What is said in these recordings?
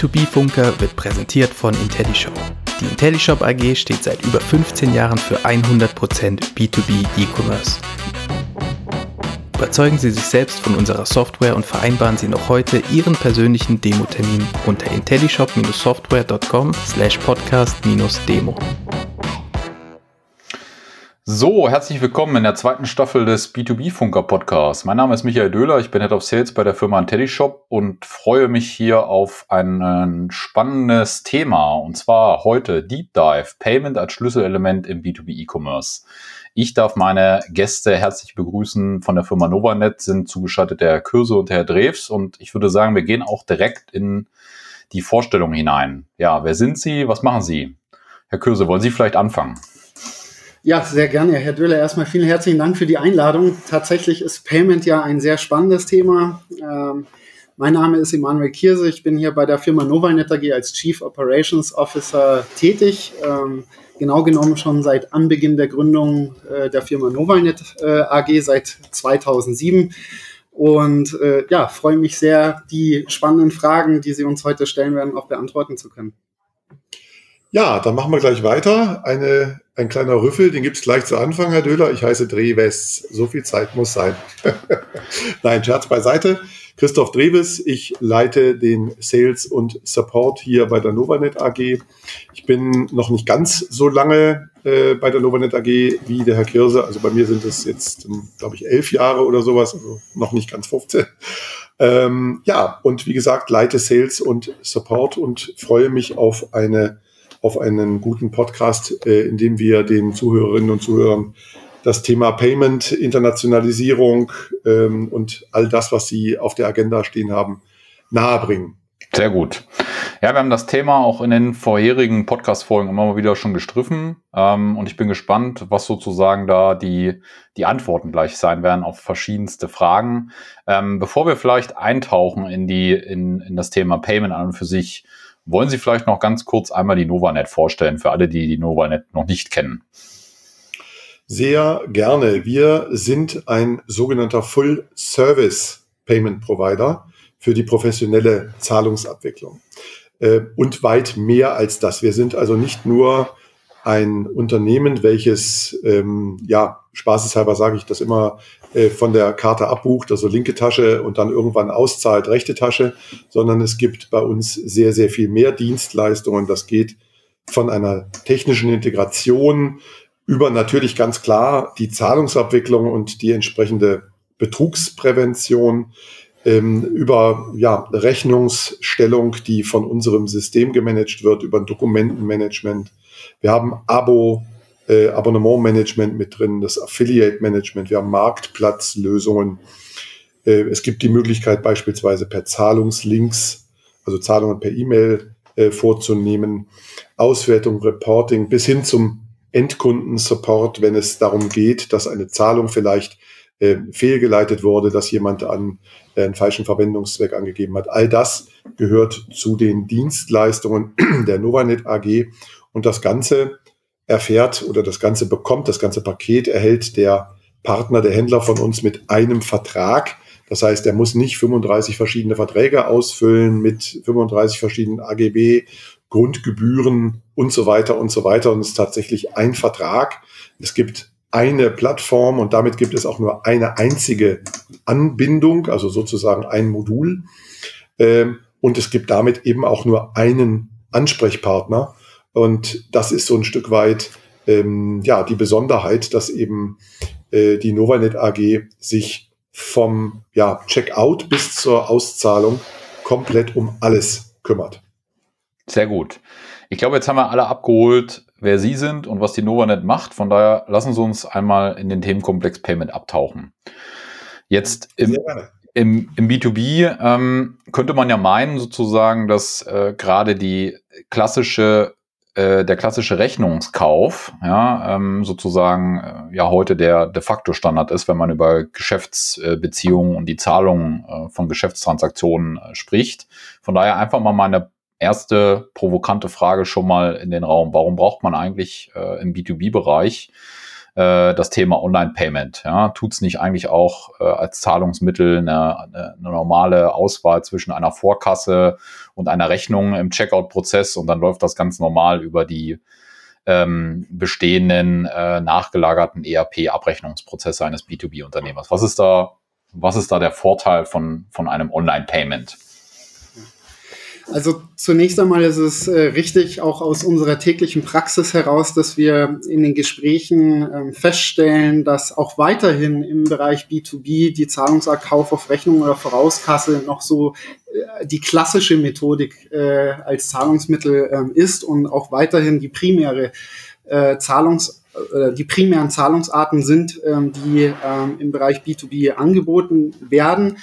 Der B2B-Funker wird präsentiert von IntelliShop. Die IntelliShop AG steht seit über 15 Jahren für 100% B2B E-Commerce. Überzeugen Sie sich selbst von unserer Software und vereinbaren Sie noch heute Ihren persönlichen Demo-Termin unter intellishop-software.com slash podcast-demo. So, herzlich willkommen in der zweiten Staffel des B2B-Funker Podcasts. Mein Name ist Michael Döhler, ich bin Head of Sales bei der Firma IntelliShop und freue mich hier auf ein spannendes Thema und zwar heute Deep Dive Payment als Schlüsselelement im B2B E-Commerce. Ich darf meine Gäste herzlich begrüßen von der Firma Novanet, sind zugeschaltet der Herr Kürse und Herr Drews und ich würde sagen, wir gehen auch direkt in die Vorstellung hinein. Ja, wer sind Sie? Was machen Sie? Herr Kürse, wollen Sie vielleicht anfangen? Ja, sehr gerne, Herr Döller. Erstmal vielen herzlichen Dank für die Einladung. Tatsächlich ist Payment ja ein sehr spannendes Thema. Ähm, mein Name ist Emanuel Kierse. Ich bin hier bei der Firma Novanet AG als Chief Operations Officer tätig. Ähm, genau genommen schon seit Anbeginn der Gründung äh, der Firma Novanet äh, AG seit 2007. Und äh, ja, freue mich sehr, die spannenden Fragen, die Sie uns heute stellen werden, auch beantworten zu können. Ja, dann machen wir gleich weiter. Eine, ein kleiner Rüffel, den gibt's gleich zu Anfang, Herr Döhler. Ich heiße Dreves. So viel Zeit muss sein. Nein, Scherz beiseite. Christoph Dreves, ich leite den Sales und Support hier bei der Novanet AG. Ich bin noch nicht ganz so lange äh, bei der Novanet AG wie der Herr Kirse. Also bei mir sind es jetzt, glaube ich, elf Jahre oder sowas, also noch nicht ganz 15. Ähm, ja, und wie gesagt, leite Sales und Support und freue mich auf eine auf einen guten Podcast, äh, in dem wir den Zuhörerinnen und Zuhörern das Thema Payment, Internationalisierung ähm, und all das, was sie auf der Agenda stehen haben, nahebringen. Sehr gut. Ja, wir haben das Thema auch in den vorherigen Podcast-Folgen immer mal wieder schon gestriffen. Ähm, und ich bin gespannt, was sozusagen da die, die Antworten gleich sein werden auf verschiedenste Fragen. Ähm, bevor wir vielleicht eintauchen in die, in, in das Thema Payment an und für sich, wollen Sie vielleicht noch ganz kurz einmal die Novanet vorstellen für alle, die die Novanet noch nicht kennen? Sehr gerne. Wir sind ein sogenannter Full Service Payment Provider für die professionelle Zahlungsabwicklung. Äh, und weit mehr als das. Wir sind also nicht nur ein Unternehmen, welches, ähm, ja, spaßeshalber sage ich das immer, äh, von der Karte abbucht, also linke Tasche und dann irgendwann auszahlt, rechte Tasche, sondern es gibt bei uns sehr, sehr viel mehr Dienstleistungen. Das geht von einer technischen Integration über natürlich ganz klar die Zahlungsabwicklung und die entsprechende Betrugsprävention, ähm, über ja, Rechnungsstellung, die von unserem System gemanagt wird, über Dokumentenmanagement. Wir haben Abo, äh, Abonnementmanagement mit drin, das Affiliate-Management, wir haben Marktplatzlösungen. Äh, es gibt die Möglichkeit beispielsweise per Zahlungslinks, also Zahlungen per E-Mail äh, vorzunehmen, Auswertung, Reporting bis hin zum Endkundensupport, wenn es darum geht, dass eine Zahlung vielleicht äh, fehlgeleitet wurde, dass jemand an äh, einen falschen Verwendungszweck angegeben hat. All das gehört zu den Dienstleistungen der Novanet AG und das Ganze erfährt oder das Ganze bekommt, das ganze Paket erhält der Partner, der Händler von uns mit einem Vertrag. Das heißt, er muss nicht 35 verschiedene Verträge ausfüllen mit 35 verschiedenen AGB, Grundgebühren und so weiter und so weiter. Und es ist tatsächlich ein Vertrag. Es gibt eine Plattform und damit gibt es auch nur eine einzige Anbindung, also sozusagen ein Modul. Ähm, und es gibt damit eben auch nur einen Ansprechpartner. Und das ist so ein Stück weit ähm, ja die Besonderheit, dass eben äh, die Novanet AG sich vom ja, Checkout bis zur Auszahlung komplett um alles kümmert. Sehr gut. Ich glaube, jetzt haben wir alle abgeholt, wer Sie sind und was die Novanet macht. Von daher lassen Sie uns einmal in den Themenkomplex Payment abtauchen. Jetzt im, im, im B2B ähm, könnte man ja meinen, sozusagen, dass äh, gerade die klassische äh, der klassische Rechnungskauf, ja, ähm, sozusagen äh, ja heute der de facto Standard ist, wenn man über Geschäftsbeziehungen und die Zahlung äh, von Geschäftstransaktionen äh, spricht. Von daher einfach mal meine erste provokante Frage schon mal in den Raum. Warum braucht man eigentlich im B2B-Bereich äh, das Thema Online-Payment. Ja, Tut es nicht eigentlich auch äh, als Zahlungsmittel eine, eine, normale Auswahl zwischen einer Vorkasse und einer Rechnung im Checkout-Prozess und dann läuft das ganz normal über die ähm, bestehenden äh, nachgelagerten ERP-Abrechnungsprozesse eines B2B-Unternehmers. Was ist da, was ist da der Vorteil von, von einem Online-Payment? Also zunächst einmal ist es äh, richtig, auch aus unserer täglichen Praxis heraus, dass wir in den Gesprächen äh, feststellen, dass auch weiterhin im Bereich B2B die Zahlungsart Kauf auf Rechnung oder Vorauskasse noch so äh, die klassische Methodik äh, als Zahlungsmittel ähm, ist und auch weiterhin die primäre Zahlungs die primären Zahlungsarten sind, ähm, die ähm, im Bereich B2B angeboten werden.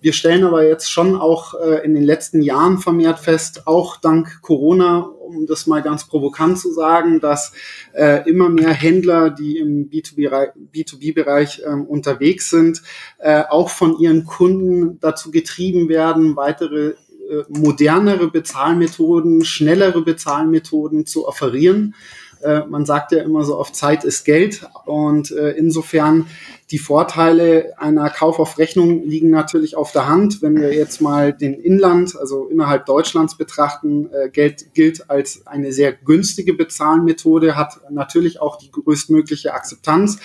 Wir stellen aber jetzt schon auch äh, in den letzten Jahren vermehrt fest, auch dank Corona, um das mal ganz provokant zu sagen, dass äh, immer mehr Händler, die im B2B-Bereich äh, unterwegs sind, äh, auch von ihren Kunden dazu getrieben werden, weitere äh, modernere Bezahlmethoden, schnellere Bezahlmethoden zu offerieren. Äh, man sagt ja immer so oft, Zeit ist Geld. Und insofern die Vorteile einer Kauf auf Rechnung liegen natürlich auf der Hand. Wenn wir jetzt mal den Inland, also innerhalb Deutschlands betrachten, äh, Geld gilt als eine sehr günstige Bezahlmethode, hat natürlich auch die größtmögliche Akzeptanz.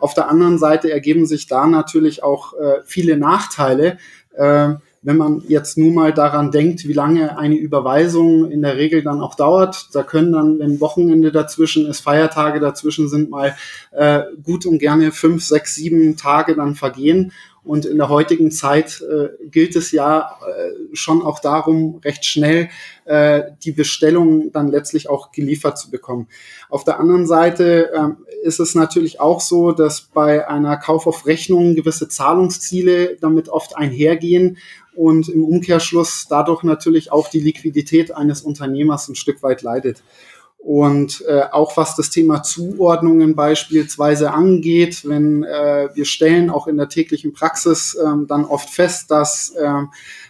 Auf der anderen Seite ergeben sich da natürlich auch äh, viele Nachteile. Äh, wenn man jetzt nur mal daran denkt, wie lange eine Überweisung in der Regel dann auch dauert, da können dann, wenn Wochenende dazwischen ist, Feiertage dazwischen sind, mal äh, gut und gerne fünf, sechs, sieben Tage dann vergehen. Und in der heutigen Zeit äh, gilt es ja äh, schon auch darum, recht schnell äh, die Bestellung dann letztlich auch geliefert zu bekommen. Auf der anderen Seite ähm, ist es natürlich auch so, dass bei einer Kauf auf Rechnung gewisse Zahlungsziele damit oft einhergehen und im Umkehrschluss dadurch natürlich auch die Liquidität eines Unternehmers ein Stück weit leidet. Und äh, auch was das Thema Zuordnungen beispielsweise angeht, wenn äh, wir stellen auch in der täglichen Praxis äh, dann oft fest, dass äh,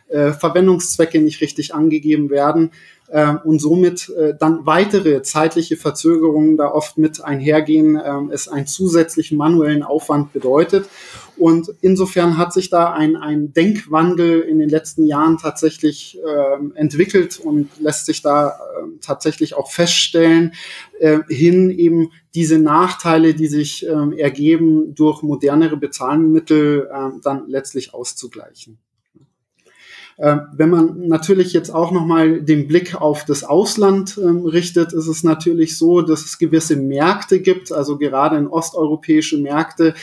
äh, Verwendungszwecke nicht richtig angegeben werden, äh, und somit äh, dann weitere zeitliche Verzögerungen da oft mit einhergehen, äh, es einen zusätzlichen manuellen Aufwand bedeutet. Und insofern hat sich da ein, ein Denkwandel in den letzten Jahren tatsächlich äh, entwickelt und lässt sich da äh, tatsächlich auch feststellen, äh, hin eben diese Nachteile, die sich äh, ergeben, durch modernere Bezahlmittel äh, dann letztlich auszugleichen. Äh, wenn man natürlich jetzt auch nochmal den Blick auf das Ausland ähm, richtet, ist es natürlich so, dass es gewisse Märkte gibt, also gerade in osteuropäische Märkte,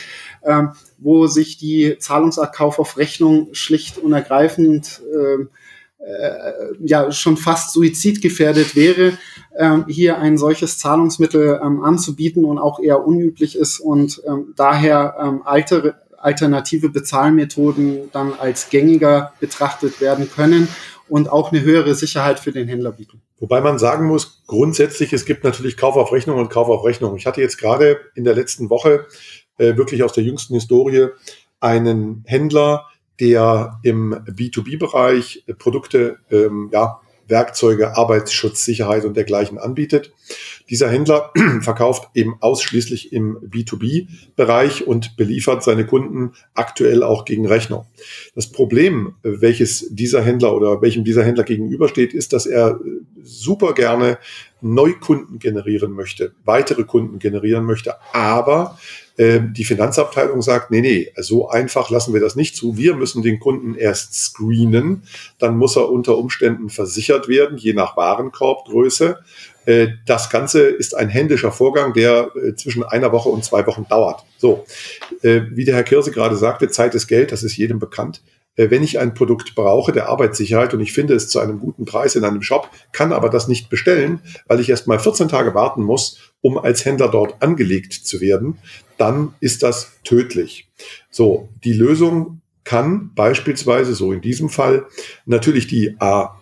ähm, wo sich die Zahlungsart Kauf auf Rechnung schlicht und ergreifend ähm, äh, ja schon fast suizidgefährdet wäre, ähm, hier ein solches Zahlungsmittel ähm, anzubieten und auch eher unüblich ist und ähm, daher ähm, alte alternative Bezahlmethoden dann als gängiger betrachtet werden können und auch eine höhere Sicherheit für den Händler bieten. Wobei man sagen muss, grundsätzlich, es gibt natürlich Kauf auf Rechnung und Kauf auf Rechnung. Ich hatte jetzt gerade in der letzten Woche äh, wirklich aus der jüngsten Historie einen Händler, der im B2B-Bereich Produkte ähm, ja, Werkzeuge, Arbeitsschutz, Sicherheit und dergleichen anbietet. Dieser Händler verkauft eben ausschließlich im B2B-Bereich und beliefert seine Kunden aktuell auch gegen Rechnung. Das Problem, welches dieser Händler oder welchem dieser Händler gegenübersteht, ist, dass er super gerne Neukunden generieren möchte, weitere Kunden generieren möchte, aber ähm, die Finanzabteilung sagt, nee, nee, so einfach lassen wir das nicht zu. Wir müssen den Kunden erst screenen, dann muss er unter Umständen versichert werden, je nach Warenkorbgröße. Äh, das Ganze ist ein händischer Vorgang, der äh, zwischen einer Woche und zwei Wochen dauert. So, äh, wie der Herr Kirse gerade sagte, Zeit ist Geld, das ist jedem bekannt. Äh, wenn ich ein Produkt brauche der Arbeitssicherheit und ich finde es zu einem guten Preis in einem Shop, kann aber das nicht bestellen, weil ich erst mal 14 Tage warten muss, um als Händler dort angelegt zu werden, dann ist das tödlich. So, die Lösung kann beispielsweise, so in diesem Fall, natürlich die,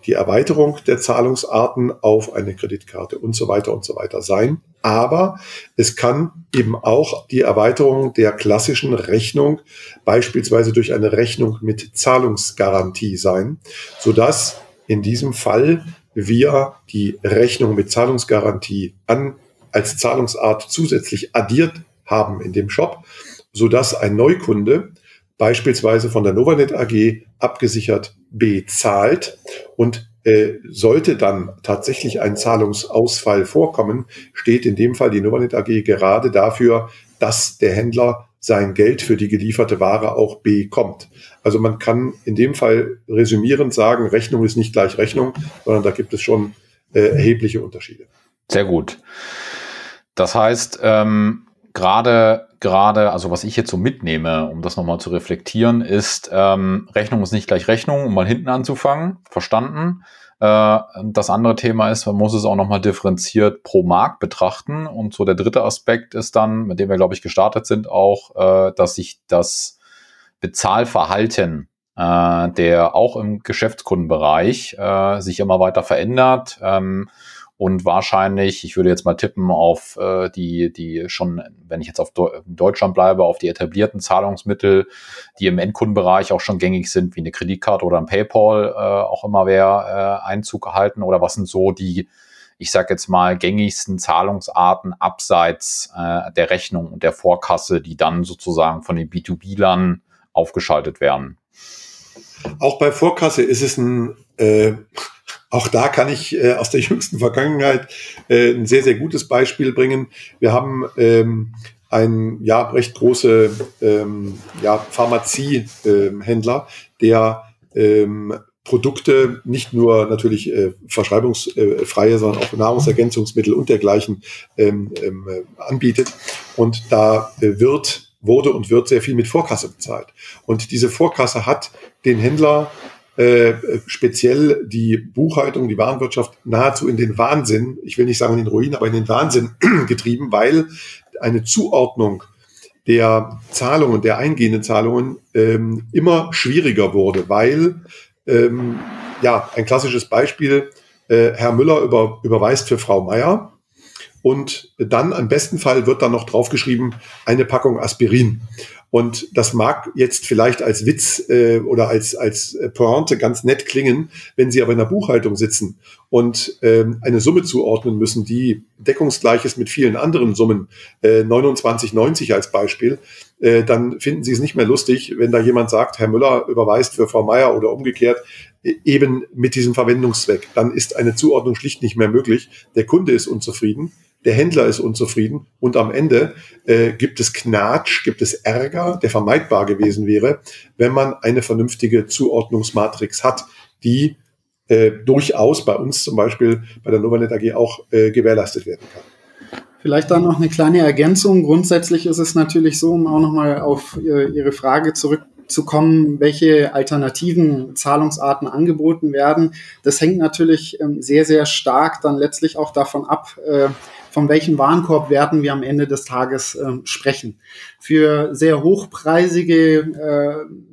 die Erweiterung der Zahlungsarten auf eine Kreditkarte und so weiter und so weiter sein. Aber es kann eben auch die Erweiterung der klassischen Rechnung, beispielsweise durch eine Rechnung mit Zahlungsgarantie sein, sodass in diesem Fall wir die Rechnung mit Zahlungsgarantie an, als Zahlungsart zusätzlich addiert haben in dem Shop, sodass ein Neukunde beispielsweise von der Novanet AG abgesichert bezahlt und äh, sollte dann tatsächlich ein Zahlungsausfall vorkommen, steht in dem Fall die Novanet AG gerade dafür, dass der Händler sein Geld für die gelieferte Ware auch bekommt. Also man kann in dem Fall resümierend sagen, Rechnung ist nicht gleich Rechnung, sondern da gibt es schon äh, erhebliche Unterschiede. Sehr gut. Das heißt, ähm, gerade, gerade, also was ich jetzt so mitnehme, um das nochmal zu reflektieren, ist, ähm, Rechnung ist nicht gleich Rechnung, um mal hinten anzufangen. Verstanden. Äh, das andere Thema ist, man muss es auch nochmal differenziert pro Markt betrachten. Und so der dritte Aspekt ist dann, mit dem wir, glaube ich, gestartet sind, auch, äh, dass sich das Bezahlverhalten äh, der auch im Geschäftskundenbereich äh, sich immer weiter verändert. Ähm, und wahrscheinlich, ich würde jetzt mal tippen auf äh, die, die schon, wenn ich jetzt auf Deu Deutschland bleibe, auf die etablierten Zahlungsmittel, die im Endkundenbereich auch schon gängig sind, wie eine Kreditkarte oder ein PayPal, äh, auch immer wer äh, Einzug erhalten oder was sind so die, ich sage jetzt mal, gängigsten Zahlungsarten abseits äh, der Rechnung und der Vorkasse, die dann sozusagen von den B2B-Lern aufgeschaltet werden. Auch bei Vorkasse ist es ein äh, auch da kann ich äh, aus der jüngsten Vergangenheit äh, ein sehr, sehr gutes Beispiel bringen. Wir haben ähm, einen ja, recht große ähm, ja, Pharmaziehändler, ähm, der ähm, Produkte, nicht nur natürlich äh, verschreibungsfreie, sondern auch Nahrungsergänzungsmittel und dergleichen ähm, ähm, anbietet. Und da äh, wird, wurde und wird sehr viel mit Vorkasse bezahlt. Und diese Vorkasse hat den Händler äh, speziell die Buchhaltung, die Warenwirtschaft nahezu in den Wahnsinn, ich will nicht sagen in den Ruin, aber in den Wahnsinn getrieben, weil eine Zuordnung der Zahlungen, der eingehenden Zahlungen ähm, immer schwieriger wurde, weil, ähm, ja, ein klassisches Beispiel, äh, Herr Müller über, überweist für Frau Meier und dann am besten Fall wird dann noch draufgeschrieben, eine Packung Aspirin. Und das mag jetzt vielleicht als Witz äh, oder als, als Pointe ganz nett klingen, wenn Sie aber in der Buchhaltung sitzen und ähm, eine Summe zuordnen müssen, die deckungsgleich ist mit vielen anderen Summen, äh, 29,90 als Beispiel, äh, dann finden Sie es nicht mehr lustig, wenn da jemand sagt, Herr Müller überweist für Frau Meier oder umgekehrt, e, eben mit diesem Verwendungszweck. Dann ist eine Zuordnung schlicht nicht mehr möglich. Der Kunde ist unzufrieden der Händler ist unzufrieden und am Ende äh, gibt es Knatsch, gibt es Ärger, der vermeidbar gewesen wäre, wenn man eine vernünftige Zuordnungsmatrix hat, die äh, durchaus bei uns zum Beispiel bei der Novanet AG auch äh, gewährleistet werden kann. Vielleicht dann noch eine kleine Ergänzung. Grundsätzlich ist es natürlich so, um auch nochmal auf Ihre Frage zurückzukommen, welche alternativen Zahlungsarten angeboten werden. Das hängt natürlich ähm, sehr, sehr stark dann letztlich auch davon ab, äh, von welchen Warenkorbwerten wir am Ende des Tages äh, sprechen. Für sehr hochpreisige äh,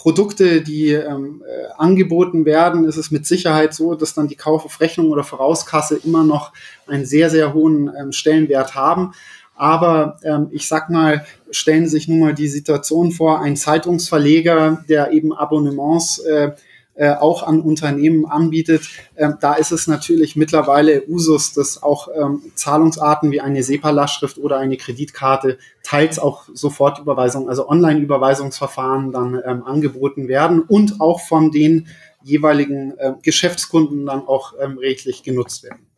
Produkte, die ähm, äh, angeboten werden, ist es mit Sicherheit so, dass dann die Kauf auf Rechnung oder Vorauskasse immer noch einen sehr, sehr hohen ähm, Stellenwert haben. Aber ähm, ich sag mal, stellen Sie sich nun mal die Situation vor, ein Zeitungsverleger, der eben Abonnements äh, äh, auch an Unternehmen anbietet. Ähm, da ist es natürlich mittlerweile Usus, dass auch ähm, Zahlungsarten wie eine SEPA-Lastschrift oder eine Kreditkarte, teils auch Sofortüberweisung, also Online-Überweisungsverfahren dann ähm, angeboten werden und auch von den jeweiligen äh, Geschäftskunden dann auch ähm, rechtlich genutzt werden.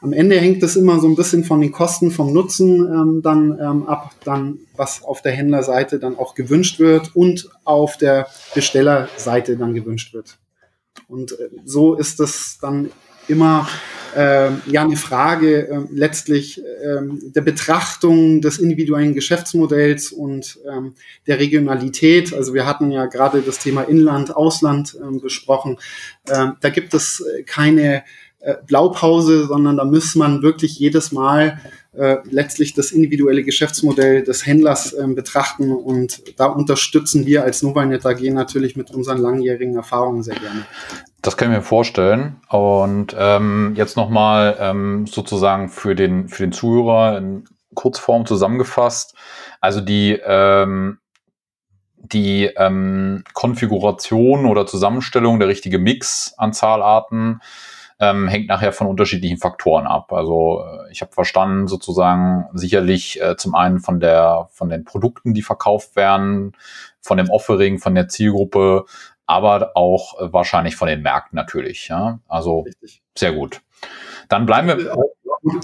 Am Ende hängt es immer so ein bisschen von den Kosten vom Nutzen ähm, dann ähm, ab, dann was auf der Händlerseite dann auch gewünscht wird und auf der Bestellerseite dann gewünscht wird. Und äh, so ist es dann immer äh, ja eine Frage äh, letztlich äh, der Betrachtung des individuellen Geschäftsmodells und ähm, der Regionalität. Also wir hatten ja gerade das Thema Inland, Ausland ähm, besprochen. Ähm, da gibt es äh, keine äh, Blaupause, sondern da muss man wirklich jedes Mal äh, letztlich das individuelle Geschäftsmodell des Händlers äh, betrachten und da unterstützen wir als Novanet AG natürlich mit unseren langjährigen Erfahrungen sehr gerne. Das können wir vorstellen. Und ähm, jetzt nochmal ähm, sozusagen für den, für den Zuhörer in Kurzform zusammengefasst. Also die, ähm, die ähm, Konfiguration oder Zusammenstellung, der richtige Mix an Zahlarten ähm, hängt nachher von unterschiedlichen Faktoren ab. Also äh, ich habe verstanden, sozusagen sicherlich äh, zum einen von der von den Produkten, die verkauft werden, von dem Offering, von der Zielgruppe, aber auch äh, wahrscheinlich von den Märkten natürlich. Ja? Also Richtig. sehr gut. Dann bleiben wir.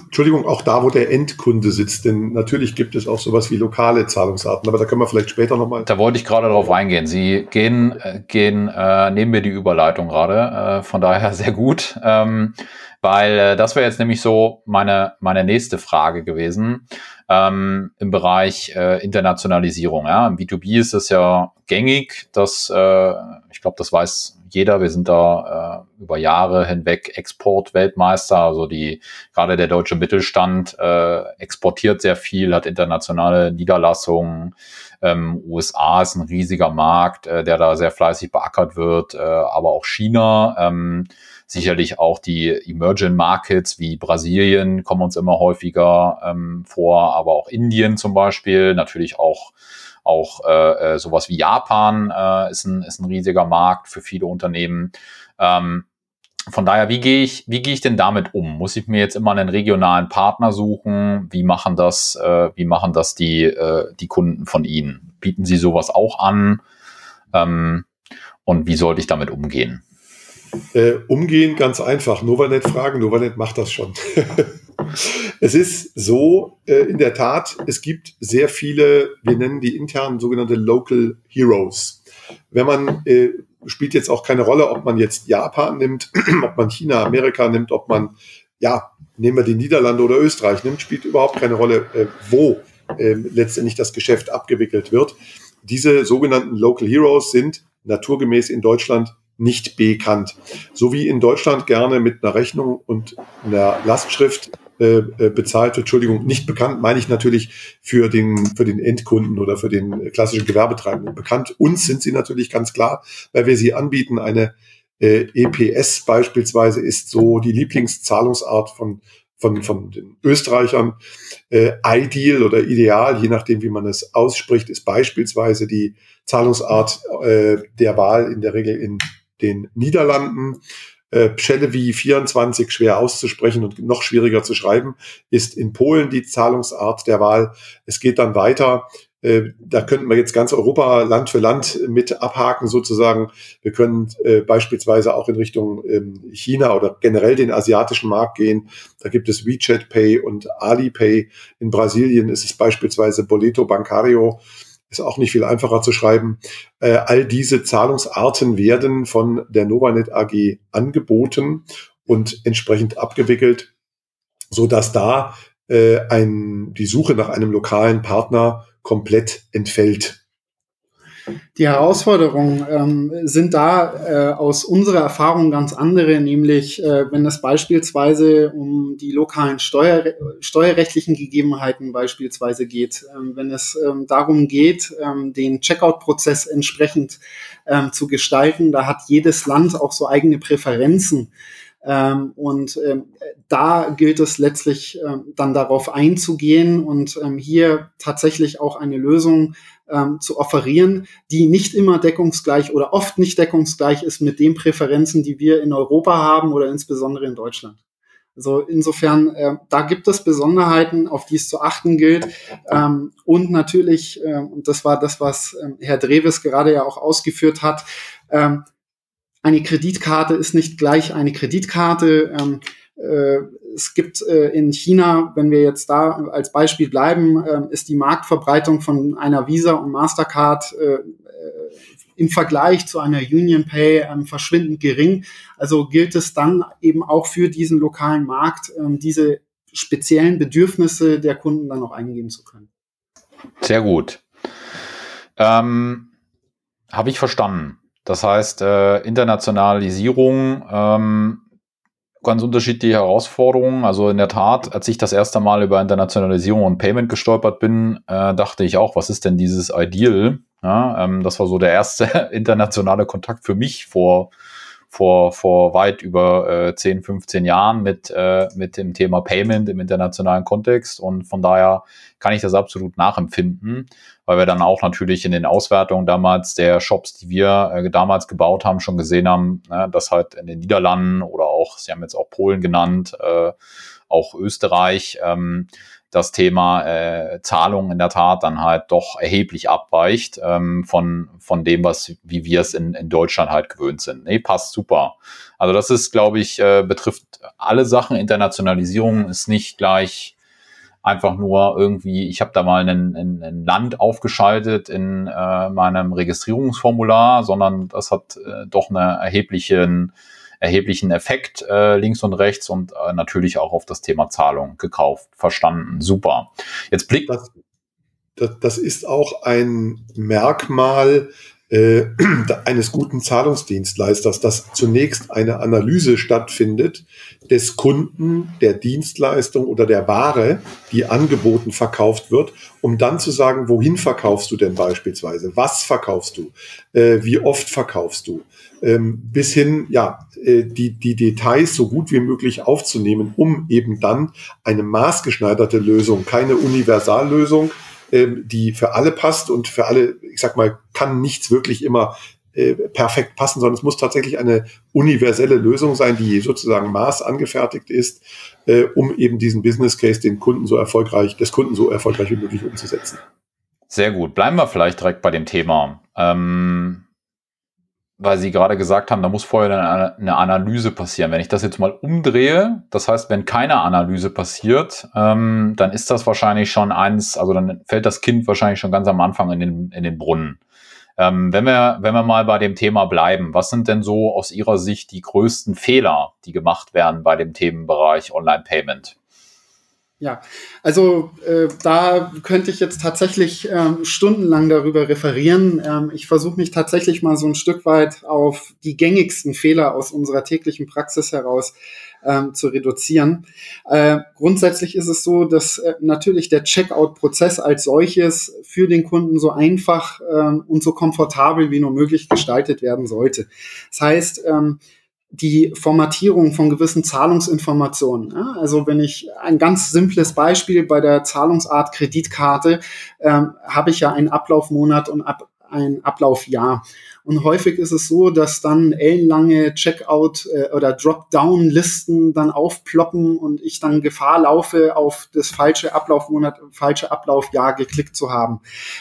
Entschuldigung, auch da, wo der Endkunde sitzt, denn natürlich gibt es auch sowas wie lokale Zahlungsarten, aber da können wir vielleicht später nochmal. Da wollte ich gerade darauf eingehen. Sie gehen, äh, gehen äh, nehmen mir die Überleitung gerade, äh, von daher sehr gut, ähm, weil äh, das wäre jetzt nämlich so meine, meine nächste Frage gewesen ähm, im Bereich äh, Internationalisierung. Ja. Im B2B ist es ja gängig, dass, äh, ich glaube, das weiß jeder, wir sind da äh, über Jahre hinweg Exportweltmeister. Also die gerade der deutsche Mittelstand äh, exportiert sehr viel, hat internationale Niederlassungen. Ähm, USA ist ein riesiger Markt, äh, der da sehr fleißig beackert wird, äh, aber auch China. Ähm, sicherlich auch die Emerging Markets wie Brasilien kommen uns immer häufiger ähm, vor, aber auch Indien zum Beispiel, natürlich auch auch äh, äh, sowas wie Japan äh, ist, ein, ist ein riesiger Markt für viele Unternehmen. Ähm, von daher, wie gehe ich, wie gehe ich denn damit um? Muss ich mir jetzt immer einen regionalen Partner suchen? Wie machen das, äh, wie machen das die, äh, die Kunden von Ihnen? Bieten Sie sowas auch an? Ähm, und wie sollte ich damit umgehen? Äh, umgehen ganz einfach. Novanet fragen, Novanet macht das schon. es ist so, äh, in der Tat, es gibt sehr viele, wir nennen die internen sogenannte Local Heroes. Wenn man, äh, spielt jetzt auch keine Rolle, ob man jetzt Japan nimmt, ob man China, Amerika nimmt, ob man, ja, nehmen wir die Niederlande oder Österreich nimmt, spielt überhaupt keine Rolle, äh, wo äh, letztendlich das Geschäft abgewickelt wird. Diese sogenannten Local Heroes sind naturgemäß in Deutschland nicht bekannt. So wie in Deutschland gerne mit einer Rechnung und einer Lastschrift äh, äh, bezahlt Entschuldigung, nicht bekannt, meine ich natürlich für den, für den Endkunden oder für den klassischen Gewerbetreibenden. Bekannt uns sind sie natürlich ganz klar, weil wir sie anbieten. Eine äh, EPS beispielsweise ist so die Lieblingszahlungsart von von, von den Österreichern. Äh, Ideal oder Ideal, je nachdem, wie man es ausspricht, ist beispielsweise die Zahlungsart äh, der Wahl in der Regel in den Niederlanden. Äh, Pschelewi 24 schwer auszusprechen und noch schwieriger zu schreiben, ist in Polen die Zahlungsart der Wahl. Es geht dann weiter. Äh, da könnten wir jetzt ganz Europa Land für Land mit abhaken sozusagen. Wir können äh, beispielsweise auch in Richtung ähm, China oder generell den asiatischen Markt gehen. Da gibt es WeChat Pay und Alipay. In Brasilien ist es beispielsweise Boleto Bancario ist auch nicht viel einfacher zu schreiben. Äh, all diese Zahlungsarten werden von der Novanet AG angeboten und entsprechend abgewickelt, so dass da äh, ein, die Suche nach einem lokalen Partner komplett entfällt. Die Herausforderungen ähm, sind da äh, aus unserer Erfahrung ganz andere, nämlich äh, wenn es beispielsweise um die lokalen Steuer, steuerrechtlichen Gegebenheiten beispielsweise geht, ähm, wenn es ähm, darum geht, ähm, den Checkout-Prozess entsprechend ähm, zu gestalten, da hat jedes Land auch so eigene Präferenzen. Ähm, und ähm, da gilt es letztlich ähm, dann darauf einzugehen und ähm, hier tatsächlich auch eine Lösung ähm, zu offerieren, die nicht immer deckungsgleich oder oft nicht deckungsgleich ist mit den Präferenzen, die wir in Europa haben oder insbesondere in Deutschland. Also insofern, äh, da gibt es Besonderheiten, auf die es zu achten gilt. Ähm, und natürlich, äh, und das war das, was äh, Herr Dreves gerade ja auch ausgeführt hat, ähm, eine Kreditkarte ist nicht gleich eine Kreditkarte. Ähm, äh, es gibt äh, in China, wenn wir jetzt da als Beispiel bleiben, äh, ist die Marktverbreitung von einer Visa und Mastercard äh, äh, im Vergleich zu einer Union Pay ähm, verschwindend gering. Also gilt es dann eben auch für diesen lokalen Markt, ähm, diese speziellen Bedürfnisse der Kunden dann auch eingehen zu können. Sehr gut. Ähm, Habe ich verstanden. Das heißt, äh, Internationalisierung, ähm, ganz unterschiedliche Herausforderungen. Also in der Tat, als ich das erste Mal über Internationalisierung und Payment gestolpert bin, äh, dachte ich auch, was ist denn dieses Ideal? Ja, ähm, das war so der erste internationale Kontakt für mich vor vor, vor weit über äh, 10, 15 Jahren mit, äh, mit dem Thema Payment im internationalen Kontext. Und von daher kann ich das absolut nachempfinden, weil wir dann auch natürlich in den Auswertungen damals der Shops, die wir äh, damals gebaut haben, schon gesehen haben, ne, dass halt in den Niederlanden oder auch Sie haben jetzt auch Polen genannt, äh, auch Österreich, ähm, das Thema äh, Zahlung in der Tat dann halt doch erheblich abweicht ähm, von, von dem, was, wie wir es in, in Deutschland halt gewöhnt sind. Nee, passt super. Also das ist, glaube ich, äh, betrifft alle Sachen. Internationalisierung ist nicht gleich einfach nur irgendwie, ich habe da mal ein, ein, ein Land aufgeschaltet in äh, meinem Registrierungsformular, sondern das hat äh, doch eine erheblichen erheblichen Effekt äh, links und rechts und äh, natürlich auch auf das Thema Zahlung gekauft, verstanden. Super. Jetzt blickt. Das, das, das ist auch ein Merkmal äh, eines guten Zahlungsdienstleisters, dass zunächst eine Analyse stattfindet des Kunden, der Dienstleistung oder der Ware, die angeboten verkauft wird, um dann zu sagen, wohin verkaufst du denn beispielsweise, was verkaufst du, äh, wie oft verkaufst du, ähm, bis hin, ja, äh, die, die Details so gut wie möglich aufzunehmen, um eben dann eine maßgeschneiderte Lösung, keine Universallösung, ähm, die für alle passt und für alle, ich sag mal, kann nichts wirklich immer äh, perfekt passen, sondern es muss tatsächlich eine universelle Lösung sein, die sozusagen maß angefertigt ist, äh, um eben diesen Business Case den Kunden so erfolgreich, des Kunden so erfolgreich wie möglich umzusetzen. Sehr gut. Bleiben wir vielleicht direkt bei dem Thema. Ähm weil Sie gerade gesagt haben, da muss vorher eine Analyse passieren. Wenn ich das jetzt mal umdrehe, das heißt, wenn keine Analyse passiert, ähm, dann ist das wahrscheinlich schon eins, also dann fällt das Kind wahrscheinlich schon ganz am Anfang in den, in den Brunnen. Ähm, wenn, wir, wenn wir mal bei dem Thema bleiben, was sind denn so aus Ihrer Sicht die größten Fehler, die gemacht werden bei dem Themenbereich Online-Payment? Ja, also äh, da könnte ich jetzt tatsächlich ähm, stundenlang darüber referieren. Ähm, ich versuche mich tatsächlich mal so ein Stück weit auf die gängigsten Fehler aus unserer täglichen Praxis heraus ähm, zu reduzieren. Äh, grundsätzlich ist es so, dass äh, natürlich der Checkout-Prozess als solches für den Kunden so einfach äh, und so komfortabel wie nur möglich gestaltet werden sollte. Das heißt, ähm, die Formatierung von gewissen Zahlungsinformationen. Ja? Also wenn ich ein ganz simples Beispiel bei der Zahlungsart Kreditkarte ähm, habe ich ja einen Ablaufmonat und ab, ein Ablaufjahr. Und häufig ist es so, dass dann ellenlange Checkout- äh, oder Dropdown-Listen dann aufploppen und ich dann Gefahr laufe, auf das falsche Ablaufmonat, falsche Ablaufjahr geklickt zu haben.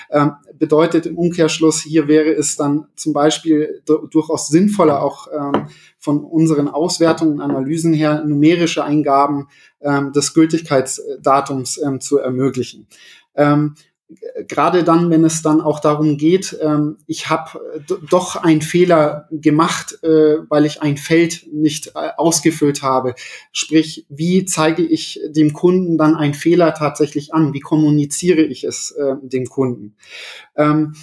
Ähm, bedeutet im Umkehrschluss, hier wäre es dann zum Beispiel durchaus sinnvoller, auch ähm, von unseren Auswertungen, Analysen her numerische Eingaben ähm, des Gültigkeitsdatums ähm, zu ermöglichen. Ähm, gerade dann, wenn es dann auch darum geht, ähm, ich habe äh, doch einen Fehler gemacht, äh, weil ich ein Feld nicht äh, ausgefüllt habe. Sprich, wie zeige ich dem Kunden dann einen Fehler tatsächlich an? Wie kommuniziere ich es äh, dem Kunden? Ähm,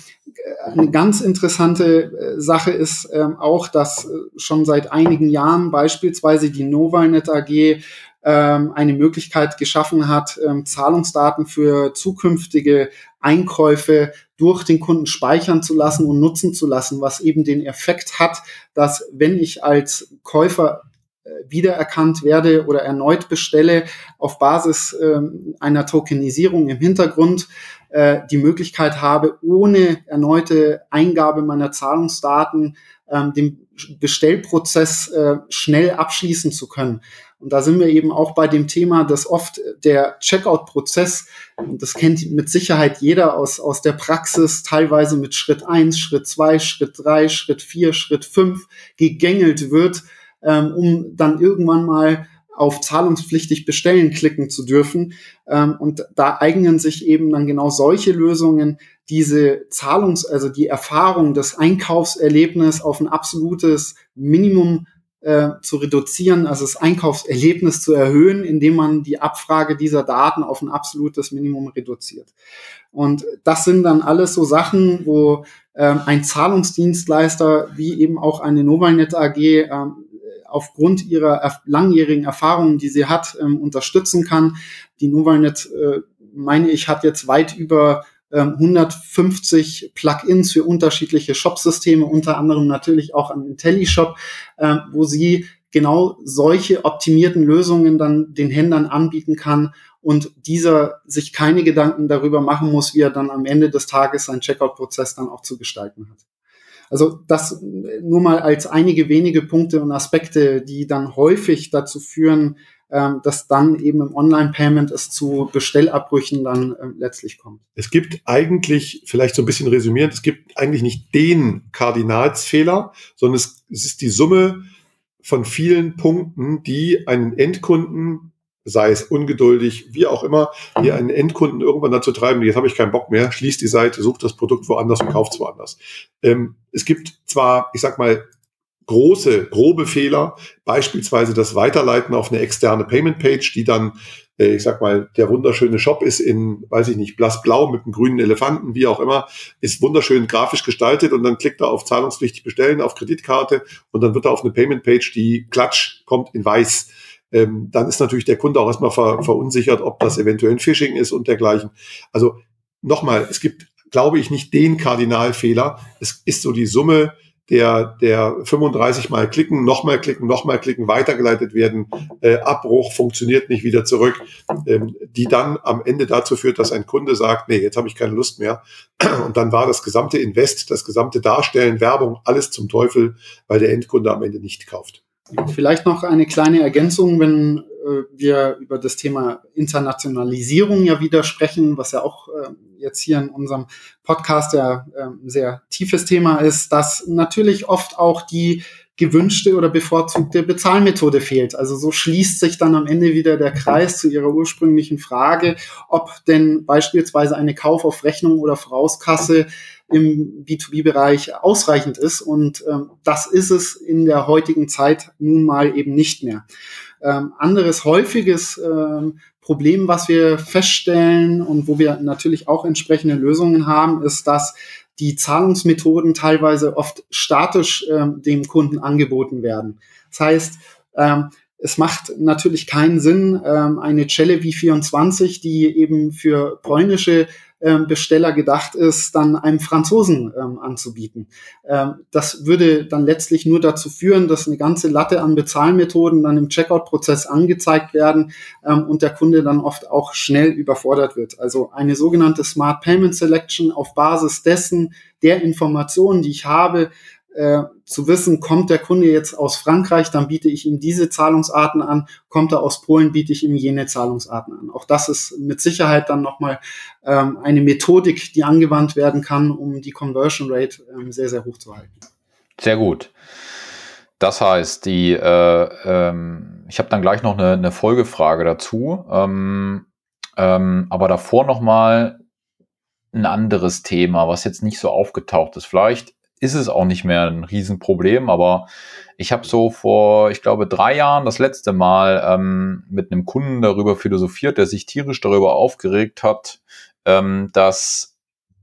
eine ganz interessante äh, Sache ist ähm, auch, dass äh, schon seit einigen Jahren beispielsweise die Novalnet AG ähm, eine Möglichkeit geschaffen hat, ähm, Zahlungsdaten für zukünftige Einkäufe durch den Kunden speichern zu lassen und nutzen zu lassen, was eben den Effekt hat, dass wenn ich als Käufer äh, wiedererkannt werde oder erneut bestelle, auf Basis ähm, einer Tokenisierung im Hintergrund äh, die Möglichkeit habe, ohne erneute Eingabe meiner Zahlungsdaten ähm, den Bestellprozess äh, schnell abschließen zu können. Und da sind wir eben auch bei dem Thema, dass oft der Checkout-Prozess, und das kennt mit Sicherheit jeder aus, aus der Praxis, teilweise mit Schritt eins, Schritt zwei, Schritt drei, Schritt vier, Schritt fünf gegängelt wird, ähm, um dann irgendwann mal auf zahlungspflichtig bestellen klicken zu dürfen. Ähm, und da eignen sich eben dann genau solche Lösungen, diese Zahlungs-, also die Erfahrung, das Einkaufserlebnis auf ein absolutes Minimum äh, zu reduzieren, also das Einkaufserlebnis zu erhöhen, indem man die Abfrage dieser Daten auf ein absolutes Minimum reduziert. Und das sind dann alles so Sachen, wo ähm, ein Zahlungsdienstleister wie eben auch eine Novalnet AG ähm, aufgrund ihrer erf langjährigen Erfahrungen, die sie hat, ähm, unterstützen kann. Die Novalnet, äh, meine ich, hat jetzt weit über 150 ähm, Plugins für unterschiedliche Shop-Systeme, unter anderem natürlich auch an IntelliShop, äh, wo sie genau solche optimierten Lösungen dann den Händlern anbieten kann und dieser sich keine Gedanken darüber machen muss, wie er dann am Ende des Tages seinen Checkout-Prozess dann auch zu gestalten hat. Also das nur mal als einige wenige Punkte und Aspekte, die dann häufig dazu führen, ähm, dass dann eben im Online-Payment es zu Bestellabbrüchen dann äh, letztlich kommt. Es gibt eigentlich, vielleicht so ein bisschen resümierend, es gibt eigentlich nicht den Kardinalsfehler, sondern es, es ist die Summe von vielen Punkten, die einen Endkunden sei es ungeduldig, wie auch immer, hier einen Endkunden irgendwann dazu treiben, jetzt habe ich keinen Bock mehr, schließt die Seite, sucht das Produkt woanders und kauft es woanders. Ähm, es gibt zwar, ich sag mal, große, grobe Fehler, beispielsweise das Weiterleiten auf eine externe Payment Page, die dann, äh, ich sag mal, der wunderschöne Shop ist in, weiß ich nicht, blassblau mit einem grünen Elefanten, wie auch immer, ist wunderschön grafisch gestaltet und dann klickt er auf zahlungspflichtig bestellen, auf Kreditkarte und dann wird er auf eine Payment Page, die klatsch kommt in weiß. Ähm, dann ist natürlich der Kunde auch erstmal ver verunsichert, ob das eventuell ein Phishing ist und dergleichen. Also nochmal, es gibt, glaube ich, nicht den Kardinalfehler. Es ist so die Summe der, der 35 mal klicken, nochmal klicken, nochmal klicken, weitergeleitet werden, äh, Abbruch funktioniert nicht wieder zurück, ähm, die dann am Ende dazu führt, dass ein Kunde sagt, nee, jetzt habe ich keine Lust mehr. Und dann war das gesamte Invest, das gesamte Darstellen, Werbung, alles zum Teufel, weil der Endkunde am Ende nicht kauft. Vielleicht noch eine kleine Ergänzung, wenn wir über das Thema Internationalisierung ja wieder sprechen, was ja auch äh, jetzt hier in unserem Podcast ja äh, sehr tiefes Thema ist, dass natürlich oft auch die gewünschte oder bevorzugte Bezahlmethode fehlt. Also so schließt sich dann am Ende wieder der Kreis zu Ihrer ursprünglichen Frage, ob denn beispielsweise eine Kauf auf Rechnung oder Vorauskasse im B2B-Bereich ausreichend ist. Und ähm, das ist es in der heutigen Zeit nun mal eben nicht mehr. Ähm, anderes häufiges ähm, Problem, was wir feststellen und wo wir natürlich auch entsprechende Lösungen haben, ist, dass die Zahlungsmethoden teilweise oft statisch ähm, dem Kunden angeboten werden. Das heißt, ähm, es macht natürlich keinen Sinn, ähm, eine Celebi 24, die eben für polnische ähm, Besteller gedacht ist, dann einem Franzosen ähm, anzubieten. Ähm, das würde dann letztlich nur dazu führen, dass eine ganze Latte an Bezahlmethoden dann im Checkout-Prozess angezeigt werden ähm, und der Kunde dann oft auch schnell überfordert wird. Also eine sogenannte Smart Payment Selection auf Basis dessen, der Informationen, die ich habe, äh, zu wissen, kommt der Kunde jetzt aus Frankreich, dann biete ich ihm diese Zahlungsarten an, kommt er aus Polen, biete ich ihm jene Zahlungsarten an. Auch das ist mit Sicherheit dann nochmal ähm, eine Methodik, die angewandt werden kann, um die Conversion Rate ähm, sehr, sehr hoch zu halten. Sehr gut. Das heißt, die, äh, ähm, ich habe dann gleich noch eine, eine Folgefrage dazu, ähm, ähm, aber davor nochmal ein anderes Thema, was jetzt nicht so aufgetaucht ist. Vielleicht ist es auch nicht mehr ein Riesenproblem, aber ich habe so vor, ich glaube, drei Jahren das letzte Mal ähm, mit einem Kunden darüber philosophiert, der sich tierisch darüber aufgeregt hat, ähm, dass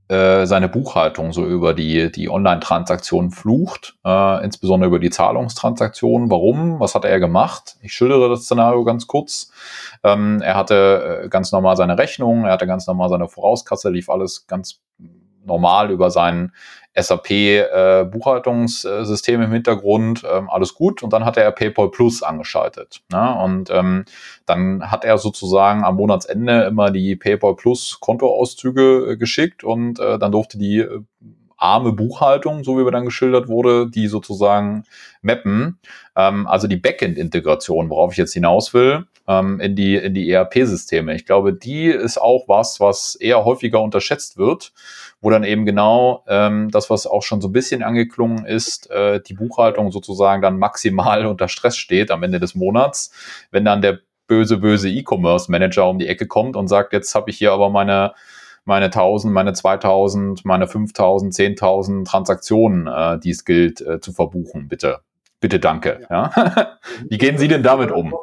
äh, seine Buchhaltung so über die, die Online-Transaktionen flucht, äh, insbesondere über die Zahlungstransaktionen. Warum? Was hat er gemacht? Ich schildere das Szenario ganz kurz. Ähm, er hatte äh, ganz normal seine Rechnung, er hatte ganz normal seine Vorauskasse, lief alles ganz normal über seinen SAP-Buchhaltungssystem äh, im Hintergrund, ähm, alles gut. Und dann hat er PayPal Plus angeschaltet. Ne? Und ähm, dann hat er sozusagen am Monatsende immer die PayPal Plus Kontoauszüge äh, geschickt und äh, dann durfte die äh, arme Buchhaltung, so wie wir dann geschildert wurde, die sozusagen mappen. Ähm, also die Backend-Integration, worauf ich jetzt hinaus will, ähm, in die, in die ERP-Systeme. Ich glaube, die ist auch was, was eher häufiger unterschätzt wird, wo dann eben genau ähm, das, was auch schon so ein bisschen angeklungen ist, äh, die Buchhaltung sozusagen dann maximal unter Stress steht am Ende des Monats, wenn dann der böse, böse E-Commerce-Manager um die Ecke kommt und sagt, jetzt habe ich hier aber meine meine 1000, meine 2000, meine 5000, 10.000 Transaktionen, äh, die es gilt äh, zu verbuchen, bitte. Bitte danke. Ja. ja. Wie gehen Sie denn damit um?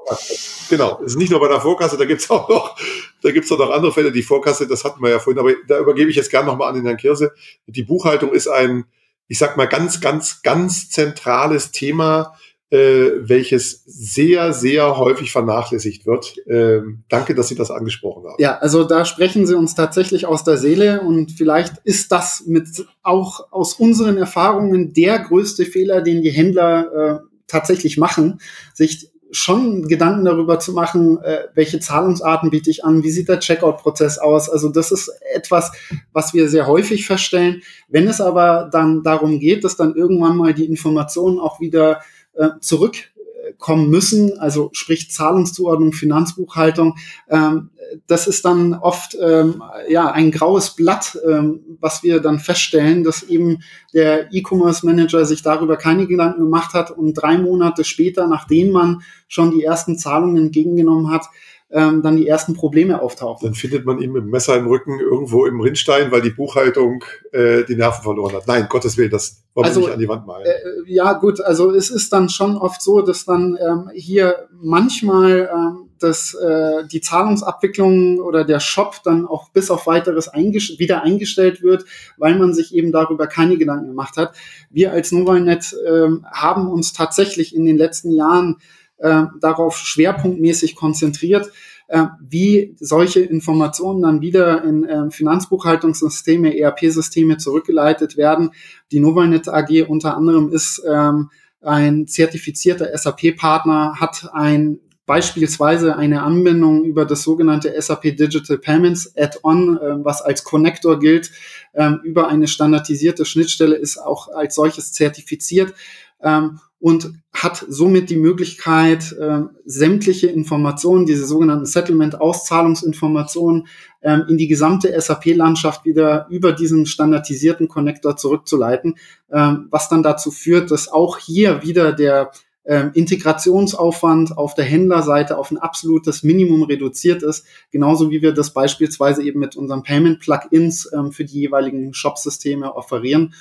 Genau, es ist nicht nur bei der Vorkasse, da gibt es auch noch, da gibt es auch noch andere Fälle. Die Vorkasse, das hatten wir ja vorhin, aber da übergebe ich jetzt gerne nochmal an den Herrn Kirse. Die Buchhaltung ist ein, ich sag mal, ganz, ganz, ganz zentrales Thema äh, welches sehr, sehr häufig vernachlässigt wird. Ähm, danke, dass Sie das angesprochen haben. Ja, also da sprechen Sie uns tatsächlich aus der Seele und vielleicht ist das mit auch aus unseren Erfahrungen der größte Fehler, den die Händler äh, tatsächlich machen, sich schon Gedanken darüber zu machen, äh, welche Zahlungsarten biete ich an, wie sieht der Checkout-Prozess aus. Also das ist etwas, was wir sehr häufig feststellen. Wenn es aber dann darum geht, dass dann irgendwann mal die Informationen auch wieder äh, zurückkommen müssen, also sprich Zahlungszuordnung, Finanzbuchhaltung, ähm, das ist dann oft ähm, ja ein graues Blatt, ähm, was wir dann feststellen, dass eben der E-Commerce Manager sich darüber keine Gedanken gemacht hat und drei Monate später, nachdem man schon die ersten Zahlungen entgegengenommen hat, ähm, dann die ersten Probleme auftauchen. Dann findet man ihn mit dem Messer im Rücken irgendwo im Rinnstein, weil die Buchhaltung äh, die Nerven verloren hat. Nein, Gottes Willen, das wollen also, wir nicht an die Wand malen. Äh, ja, gut, also es ist dann schon oft so, dass dann ähm, hier manchmal ähm, dass äh, die Zahlungsabwicklung oder der Shop dann auch bis auf weiteres eingest wieder eingestellt wird, weil man sich eben darüber keine Gedanken gemacht hat. Wir als Novalnet äh, haben uns tatsächlich in den letzten Jahren äh, darauf schwerpunktmäßig konzentriert, äh, wie solche Informationen dann wieder in äh, Finanzbuchhaltungssysteme, ERP-Systeme zurückgeleitet werden. Die Novalnet AG unter anderem ist ähm, ein zertifizierter SAP-Partner, hat ein beispielsweise eine Anbindung über das sogenannte SAP Digital Payments Add-on, äh, was als Connector gilt, äh, über eine standardisierte Schnittstelle ist auch als solches zertifiziert. Ähm, und hat somit die Möglichkeit, äh, sämtliche Informationen, diese sogenannten Settlement-Auszahlungsinformationen, ähm, in die gesamte SAP-Landschaft wieder über diesen standardisierten Connector zurückzuleiten, ähm, was dann dazu führt, dass auch hier wieder der ähm, Integrationsaufwand auf der Händlerseite auf ein absolutes Minimum reduziert ist, genauso wie wir das beispielsweise eben mit unseren Payment-Plugins ähm, für die jeweiligen Shop-Systeme offerieren.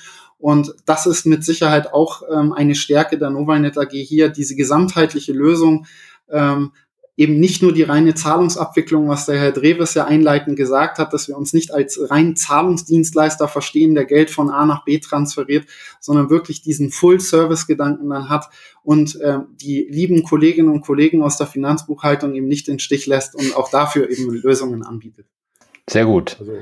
Und das ist mit Sicherheit auch ähm, eine Stärke der Novalnet AG hier, diese gesamtheitliche Lösung, ähm, eben nicht nur die reine Zahlungsabwicklung, was der Herr Dreves ja einleitend gesagt hat, dass wir uns nicht als rein Zahlungsdienstleister verstehen, der Geld von A nach B transferiert, sondern wirklich diesen Full-Service-Gedanken dann hat und äh, die lieben Kolleginnen und Kollegen aus der Finanzbuchhaltung eben nicht in den Stich lässt und auch dafür eben Lösungen anbietet. Sehr gut. Also.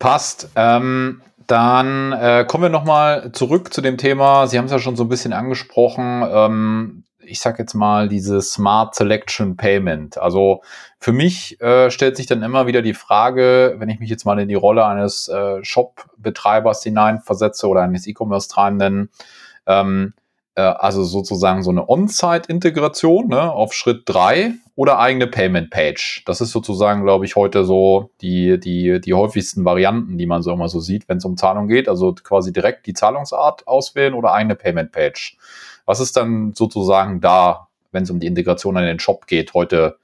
Passt. Ähm, dann äh, kommen wir nochmal zurück zu dem Thema. Sie haben es ja schon so ein bisschen angesprochen. Ähm, ich sag jetzt mal, diese Smart Selection Payment. Also für mich äh, stellt sich dann immer wieder die Frage, wenn ich mich jetzt mal in die Rolle eines äh, Shop-Betreibers hineinversetze oder eines E-Commerce-Treibenden, ähm, äh, also sozusagen so eine On-Site-Integration ne, auf Schritt drei oder eigene Payment-Page. Das ist sozusagen, glaube ich, heute so die, die, die häufigsten Varianten, die man so immer so sieht, wenn es um Zahlung geht. Also quasi direkt die Zahlungsart auswählen oder eigene Payment-Page. Was ist dann sozusagen da, wenn es um die Integration in den Shop geht, heute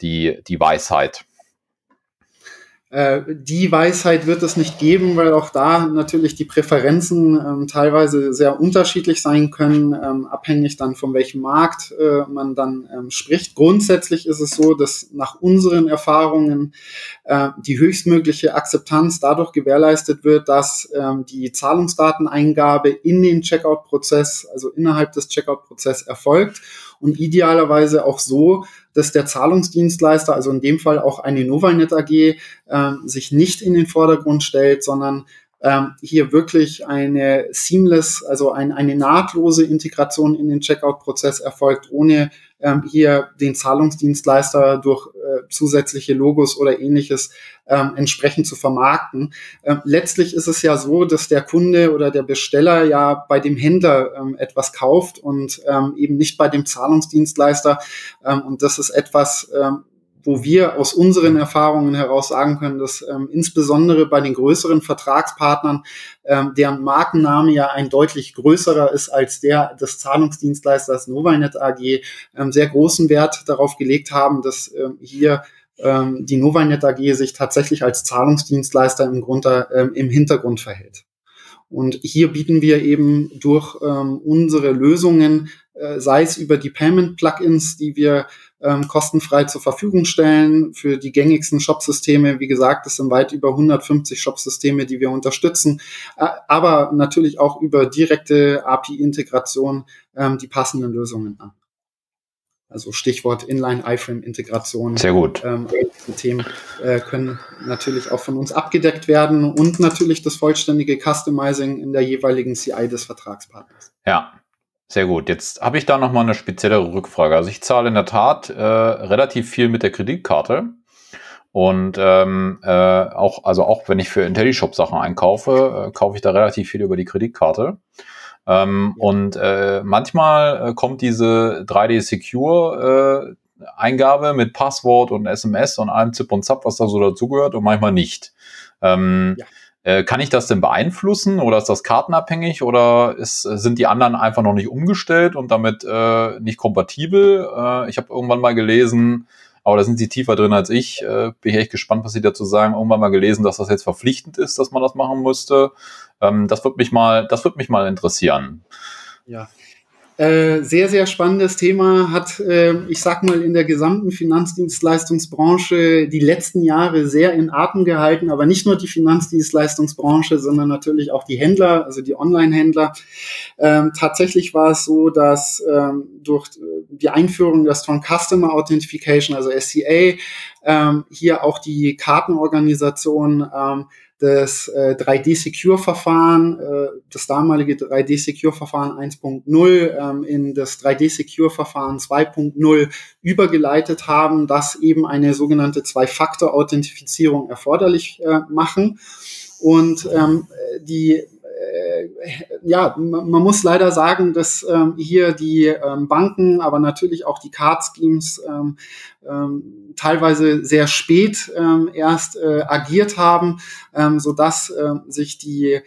die, die Weisheit? Äh, die Weisheit wird es nicht geben, weil auch da natürlich die Präferenzen ähm, teilweise sehr unterschiedlich sein können, ähm, abhängig dann von welchem Markt äh, man dann ähm, spricht. Grundsätzlich ist es so, dass nach unseren Erfahrungen äh, die höchstmögliche Akzeptanz dadurch gewährleistet wird, dass ähm, die Zahlungsdateneingabe in den Checkout-Prozess, also innerhalb des Checkout-Prozess erfolgt und idealerweise auch so, dass der Zahlungsdienstleister, also in dem Fall auch eine Novalnet AG, äh, sich nicht in den Vordergrund stellt, sondern ähm, hier wirklich eine seamless, also ein, eine nahtlose Integration in den Checkout-Prozess erfolgt, ohne ähm, hier den Zahlungsdienstleister durch äh, zusätzliche Logos oder ähnliches ähm, entsprechend zu vermarkten. Ähm, letztlich ist es ja so, dass der Kunde oder der Besteller ja bei dem Händler ähm, etwas kauft und ähm, eben nicht bei dem Zahlungsdienstleister. Ähm, und das ist etwas, ähm, wo wir aus unseren Erfahrungen heraus sagen können, dass ähm, insbesondere bei den größeren Vertragspartnern, ähm, deren Markenname ja ein deutlich größerer ist als der des Zahlungsdienstleisters Novinet AG, ähm, sehr großen Wert darauf gelegt haben, dass ähm, hier ähm, die Novinet AG sich tatsächlich als Zahlungsdienstleister im, Grunde, ähm, im Hintergrund verhält. Und hier bieten wir eben durch ähm, unsere Lösungen, äh, sei es über die Payment-Plugins, die wir ähm, kostenfrei zur Verfügung stellen für die gängigsten Shop-Systeme. Wie gesagt, es sind weit über 150 Shop-Systeme, die wir unterstützen, äh, aber natürlich auch über direkte API-Integration ähm, die passenden Lösungen an. Also Stichwort Inline-iFrame-Integration. Sehr gut. Ähm, die Themen äh, können natürlich auch von uns abgedeckt werden und natürlich das vollständige Customizing in der jeweiligen CI des Vertragspartners. Ja, Sehr gut. Jetzt habe ich da noch mal eine speziellere Rückfrage. Also ich zahle in der Tat äh, relativ viel mit der Kreditkarte. Und ähm, äh, auch, also auch wenn ich für IntelliShop Sachen einkaufe, äh, kaufe ich da relativ viel über die Kreditkarte. Ähm. Und äh, manchmal äh, kommt diese 3D Secure äh, Eingabe mit Passwort und SMS und allem Zip und Zap, was da so dazugehört, und manchmal nicht. Ähm, ja. Äh, kann ich das denn beeinflussen oder ist das kartenabhängig oder ist, sind die anderen einfach noch nicht umgestellt und damit äh, nicht kompatibel? Äh, ich habe irgendwann mal gelesen, aber da sind sie tiefer drin als ich. Äh, bin ich echt gespannt, was sie dazu sagen. Irgendwann mal gelesen, dass das jetzt verpflichtend ist, dass man das machen müsste. Ähm, das wird mich mal, das wird mich mal interessieren. Ja, äh, sehr, sehr spannendes Thema, hat, äh, ich sag mal, in der gesamten Finanzdienstleistungsbranche die letzten Jahre sehr in Atem gehalten, aber nicht nur die Finanzdienstleistungsbranche, sondern natürlich auch die Händler, also die Online-Händler. Ähm, tatsächlich war es so, dass ähm, durch die Einführung der Strong Customer Authentication, also SCA, ähm, hier auch die Kartenorganisation ähm, das äh, 3D-Secure-Verfahren, äh, das damalige 3D-Secure-Verfahren 1.0 ähm, in das 3D-Secure-Verfahren 2.0 übergeleitet haben, das eben eine sogenannte Zwei-Faktor-Authentifizierung erforderlich äh, machen. Und ähm, die ja, man muss leider sagen, dass ähm, hier die ähm, Banken, aber natürlich auch die Card Schemes ähm, ähm, teilweise sehr spät ähm, erst äh, agiert haben, ähm, so dass äh, sich die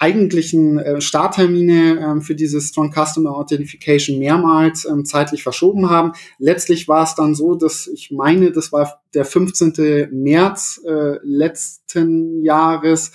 eigentlichen äh, Starttermine ähm, für dieses Strong Customer Authentication mehrmals ähm, zeitlich verschoben haben. Letztlich war es dann so, dass ich meine, das war der 15. März äh, letzten Jahres,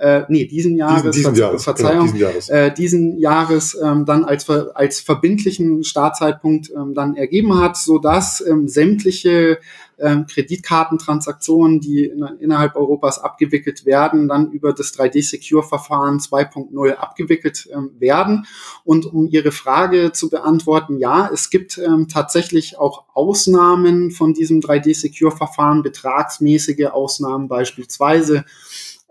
äh, nee, diesen Jahres, diesen, diesen Ver Jahres Verzeihung, genau, diesen Jahres, äh, diesen Jahres ähm, dann als, als verbindlichen Startzeitpunkt ähm, dann ergeben hat, so dass ähm, sämtliche ähm, Kreditkartentransaktionen, die in, innerhalb Europas abgewickelt werden, dann über das 3D-Secure-Verfahren 2.0 abgewickelt ähm, werden. Und um Ihre Frage zu beantworten, ja, es gibt ähm, tatsächlich auch Ausnahmen von diesem 3D-Secure-Verfahren, betragsmäßige Ausnahmen beispielsweise.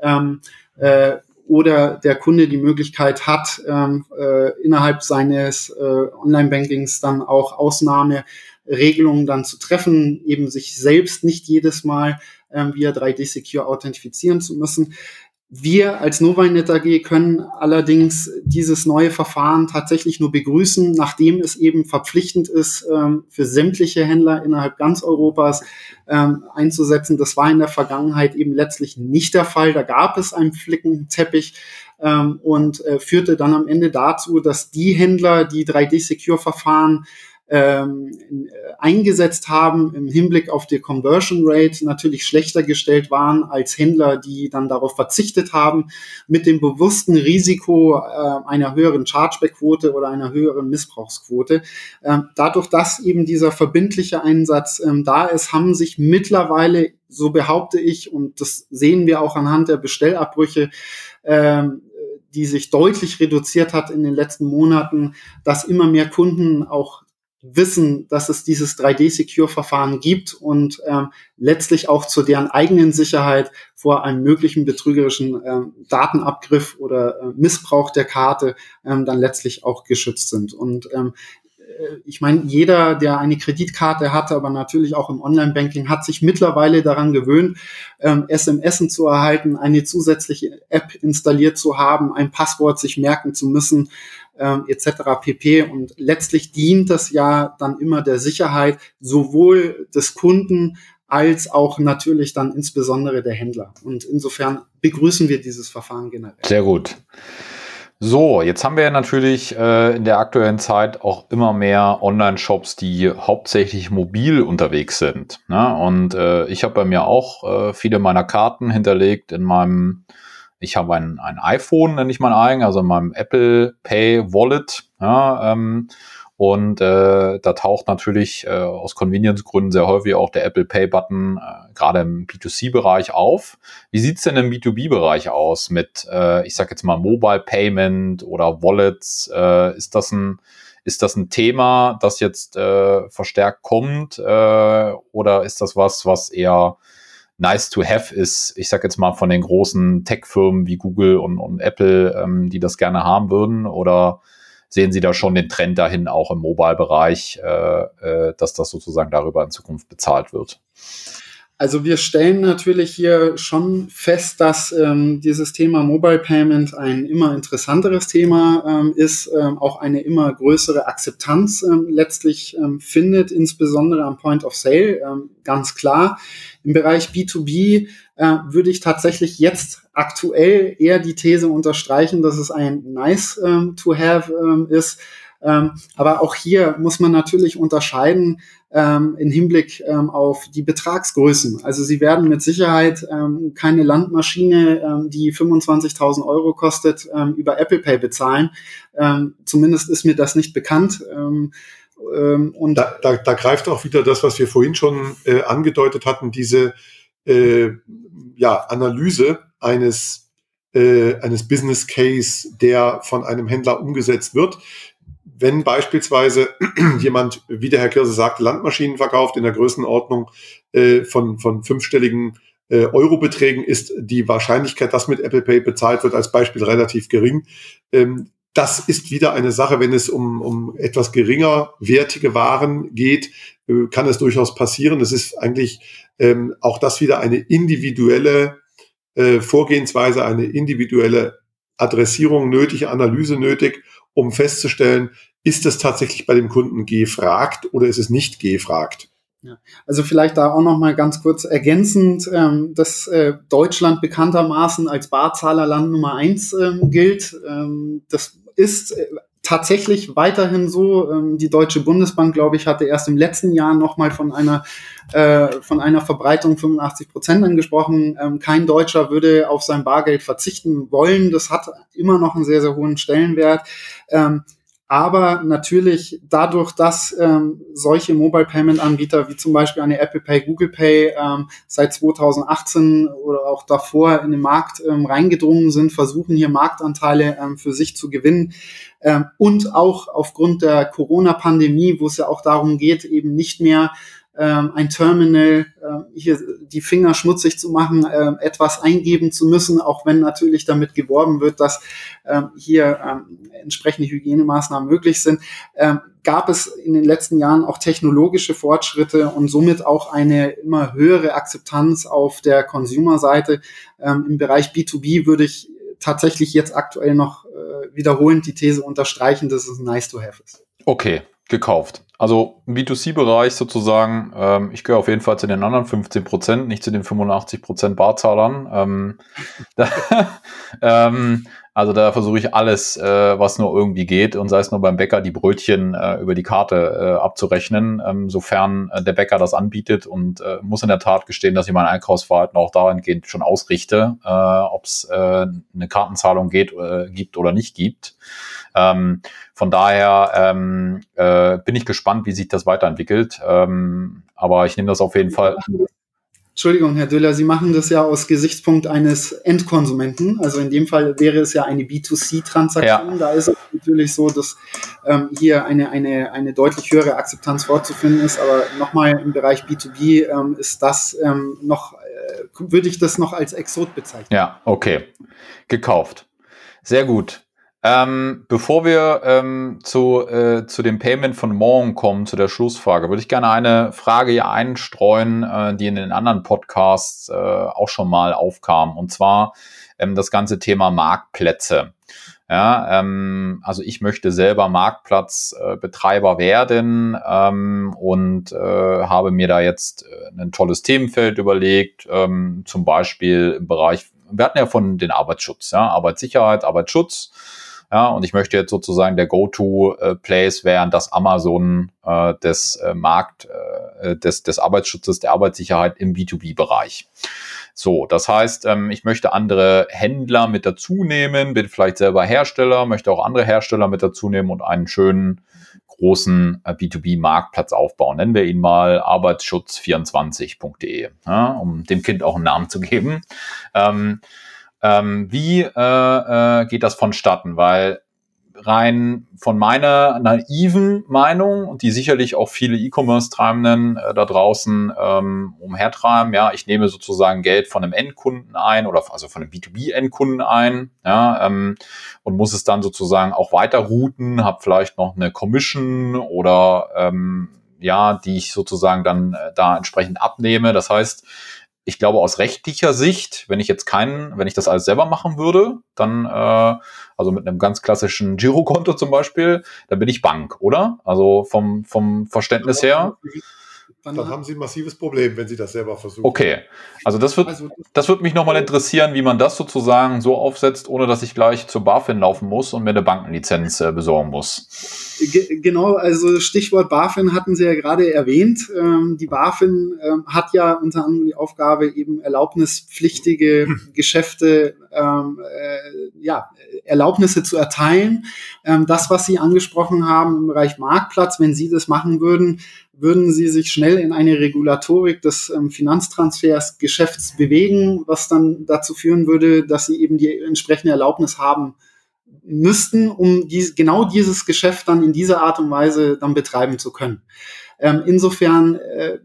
Ähm, äh, oder der Kunde die Möglichkeit hat, ähm, äh, innerhalb seines äh, Online-Bankings dann auch Ausnahmeregelungen dann zu treffen, eben sich selbst nicht jedes Mal ähm, via 3D Secure authentifizieren zu müssen. Wir als Novinet AG können allerdings dieses neue Verfahren tatsächlich nur begrüßen, nachdem es eben verpflichtend ist, ähm, für sämtliche Händler innerhalb ganz Europas ähm, einzusetzen. Das war in der Vergangenheit eben letztlich nicht der Fall. Da gab es einen Flickenteppich ähm, und äh, führte dann am Ende dazu, dass die Händler, die 3D-Secure-Verfahren ähm, äh, eingesetzt haben im Hinblick auf die Conversion Rate natürlich schlechter gestellt waren als Händler, die dann darauf verzichtet haben, mit dem bewussten Risiko äh, einer höheren Chargeback-Quote oder einer höheren Missbrauchsquote. Ähm, dadurch, dass eben dieser verbindliche Einsatz ähm, da ist, haben sich mittlerweile, so behaupte ich, und das sehen wir auch anhand der Bestellabbrüche, ähm, die sich deutlich reduziert hat in den letzten Monaten, dass immer mehr Kunden auch wissen, dass es dieses 3D-Secure-Verfahren gibt und ähm, letztlich auch zu deren eigenen Sicherheit vor einem möglichen betrügerischen ähm, Datenabgriff oder äh, Missbrauch der Karte ähm, dann letztlich auch geschützt sind. Und ähm, äh, ich meine, jeder, der eine Kreditkarte hatte, aber natürlich auch im Online-Banking, hat sich mittlerweile daran gewöhnt, ähm, SMS zu erhalten, eine zusätzliche App installiert zu haben, ein Passwort sich merken zu müssen ähm, etc. pp. Und letztlich dient das ja dann immer der Sicherheit sowohl des Kunden als auch natürlich dann insbesondere der Händler. Und insofern begrüßen wir dieses Verfahren generell. Sehr gut. So, jetzt haben wir natürlich äh, in der aktuellen Zeit auch immer mehr Online-Shops, die hauptsächlich mobil unterwegs sind. Ne? Und äh, ich habe bei mir auch äh, viele meiner Karten hinterlegt in meinem ich habe ein, ein iPhone, nenne ich mein eigen, also in meinem Apple Pay Wallet. Ja, ähm, und äh, da taucht natürlich äh, aus Convenience-Gründen sehr häufig auch der Apple Pay-Button äh, gerade im B2C-Bereich auf. Wie sieht's denn im B2B-Bereich aus mit, äh, ich sage jetzt mal, Mobile Payment oder Wallets? Äh, ist, das ein, ist das ein Thema, das jetzt äh, verstärkt kommt? Äh, oder ist das was, was eher nice to have ist, ich sag jetzt mal von den großen Tech-Firmen wie Google und, und Apple, ähm, die das gerne haben würden? Oder sehen Sie da schon den Trend dahin auch im Mobile-Bereich, äh, äh, dass das sozusagen darüber in Zukunft bezahlt wird? Also wir stellen natürlich hier schon fest, dass ähm, dieses Thema Mobile Payment ein immer interessanteres Thema ähm, ist, ähm, auch eine immer größere Akzeptanz ähm, letztlich ähm, findet, insbesondere am Point of Sale, ähm, ganz klar. Im Bereich B2B äh, würde ich tatsächlich jetzt aktuell eher die These unterstreichen, dass es ein nice ähm, to have ähm, ist. Ähm, aber auch hier muss man natürlich unterscheiden ähm, im Hinblick ähm, auf die Betragsgrößen. Also Sie werden mit Sicherheit ähm, keine Landmaschine, ähm, die 25.000 Euro kostet, ähm, über Apple Pay bezahlen. Ähm, zumindest ist mir das nicht bekannt. Ähm, ähm, und da, da, da greift auch wieder das, was wir vorhin schon äh, angedeutet hatten, diese äh, ja, Analyse eines, äh, eines Business Case, der von einem Händler umgesetzt wird. Wenn beispielsweise jemand, wie der Herr Kirse sagte, Landmaschinen verkauft in der Größenordnung äh, von, von fünfstelligen äh, Eurobeträgen, ist die Wahrscheinlichkeit, dass mit Apple Pay bezahlt wird, als Beispiel relativ gering. Ähm, das ist wieder eine Sache, wenn es um, um etwas geringer wertige Waren geht, äh, kann es durchaus passieren. Es ist eigentlich ähm, auch das wieder eine individuelle äh, Vorgehensweise, eine individuelle Adressierung nötig, Analyse nötig, um festzustellen, ist es tatsächlich bei dem Kunden gefragt oder ist es nicht gefragt? Ja, also vielleicht da auch noch mal ganz kurz ergänzend, ähm, dass äh, Deutschland bekanntermaßen als Barzahlerland Nummer eins ähm, gilt. Ähm, das ist äh, tatsächlich weiterhin so. Ähm, die Deutsche Bundesbank, glaube ich, hatte erst im letzten Jahr nochmal von einer, äh, von einer Verbreitung 85 Prozent angesprochen. Ähm, kein Deutscher würde auf sein Bargeld verzichten wollen. Das hat immer noch einen sehr, sehr hohen Stellenwert. Ähm, aber natürlich dadurch, dass ähm, solche Mobile Payment Anbieter wie zum Beispiel eine Apple Pay, Google Pay ähm, seit 2018 oder auch davor in den Markt ähm, reingedrungen sind, versuchen hier Marktanteile ähm, für sich zu gewinnen. Ähm, und auch aufgrund der Corona-Pandemie, wo es ja auch darum geht, eben nicht mehr ein Terminal äh, hier die Finger schmutzig zu machen, äh, etwas eingeben zu müssen, auch wenn natürlich damit geworben wird, dass ähm, hier ähm, entsprechende Hygienemaßnahmen möglich sind, ähm, gab es in den letzten Jahren auch technologische Fortschritte und somit auch eine immer höhere Akzeptanz auf der Consumer-Seite. Ähm, Im Bereich B2B würde ich tatsächlich jetzt aktuell noch äh, wiederholend die These unterstreichen, dass es nice to have ist. Okay, gekauft. Also im B2C-Bereich sozusagen, ähm, ich gehöre auf jeden Fall zu den anderen 15 Prozent, nicht zu den 85 Prozent Barzahlern. Ähm, da, ähm, also da versuche ich alles, äh, was nur irgendwie geht und sei es nur beim Bäcker die Brötchen äh, über die Karte äh, abzurechnen, ähm, sofern äh, der Bäcker das anbietet und äh, muss in der Tat gestehen, dass ich mein Einkaufsverhalten auch dahingehend schon ausrichte, äh, ob es eine Kartenzahlung geht, gibt oder nicht gibt. Ähm, von daher ähm, äh, bin ich gespannt, wie sich das weiterentwickelt. Ähm, aber ich nehme das auf jeden Fall. Entschuldigung, Herr Döller, Sie machen das ja aus Gesichtspunkt eines Endkonsumenten. Also in dem Fall wäre es ja eine B2C-Transaktion. Ja. Da ist es natürlich so, dass ähm, hier eine, eine, eine deutlich höhere Akzeptanz vorzufinden ist. Aber nochmal im Bereich B2B ähm, ist das ähm, noch, äh, würde ich das noch als Exot bezeichnen. Ja, okay. Gekauft. Sehr gut. Ähm, bevor wir ähm, zu, äh, zu dem Payment von morgen kommen, zu der Schlussfrage, würde ich gerne eine Frage hier einstreuen, äh, die in den anderen Podcasts äh, auch schon mal aufkam. Und zwar ähm, das ganze Thema Marktplätze. Ja, ähm, also ich möchte selber Marktplatzbetreiber äh, werden ähm, und äh, habe mir da jetzt äh, ein tolles Themenfeld überlegt, ähm, zum Beispiel im Bereich, wir hatten ja von den Arbeitsschutz, ja, Arbeitssicherheit, Arbeitsschutz. Ja, und ich möchte jetzt sozusagen der Go-to-Place werden, das Amazon äh, des äh, Markt, äh, des, des Arbeitsschutzes, der Arbeitssicherheit im B2B-Bereich. So, das heißt, ähm, ich möchte andere Händler mit dazu nehmen, bin vielleicht selber Hersteller, möchte auch andere Hersteller mit dazu nehmen und einen schönen großen äh, B2B-Marktplatz aufbauen. Nennen wir ihn mal arbeitsschutz24.de, ja, um dem Kind auch einen Namen zu geben. Ähm, ähm, wie äh, äh, geht das vonstatten? Weil rein von meiner naiven Meinung, die sicherlich auch viele E-Commerce-Treibenden äh, da draußen ähm, umhertreiben, ja, ich nehme sozusagen Geld von einem Endkunden ein oder also von einem B2B-Endkunden ein, ja, ähm, und muss es dann sozusagen auch weiter routen, habe vielleicht noch eine Commission oder ähm, ja, die ich sozusagen dann äh, da entsprechend abnehme. Das heißt, ich glaube, aus rechtlicher Sicht, wenn ich jetzt keinen, wenn ich das alles selber machen würde, dann, äh, also mit einem ganz klassischen Girokonto zum Beispiel, dann bin ich Bank, oder? Also vom, vom Verständnis her. Dann, dann haben Sie ein massives Problem, wenn Sie das selber versuchen. Okay, also das wird, also, das wird mich nochmal interessieren, wie man das sozusagen so aufsetzt, ohne dass ich gleich zur BaFin laufen muss und mir eine Bankenlizenz äh, besorgen muss. Ge genau, also Stichwort BaFin hatten Sie ja gerade erwähnt. Ähm, die BaFin ähm, hat ja unter anderem die Aufgabe, eben erlaubnispflichtige hm. Geschäfte, ähm, äh, ja, Erlaubnisse zu erteilen. Ähm, das, was Sie angesprochen haben im Bereich Marktplatz, wenn Sie das machen würden, würden Sie sich schnell in eine Regulatorik des ähm, Finanztransfers Geschäfts bewegen, was dann dazu führen würde, dass Sie eben die entsprechende Erlaubnis haben müssten, um dies, genau dieses Geschäft dann in dieser Art und Weise dann betreiben zu können. Ähm, insofern äh,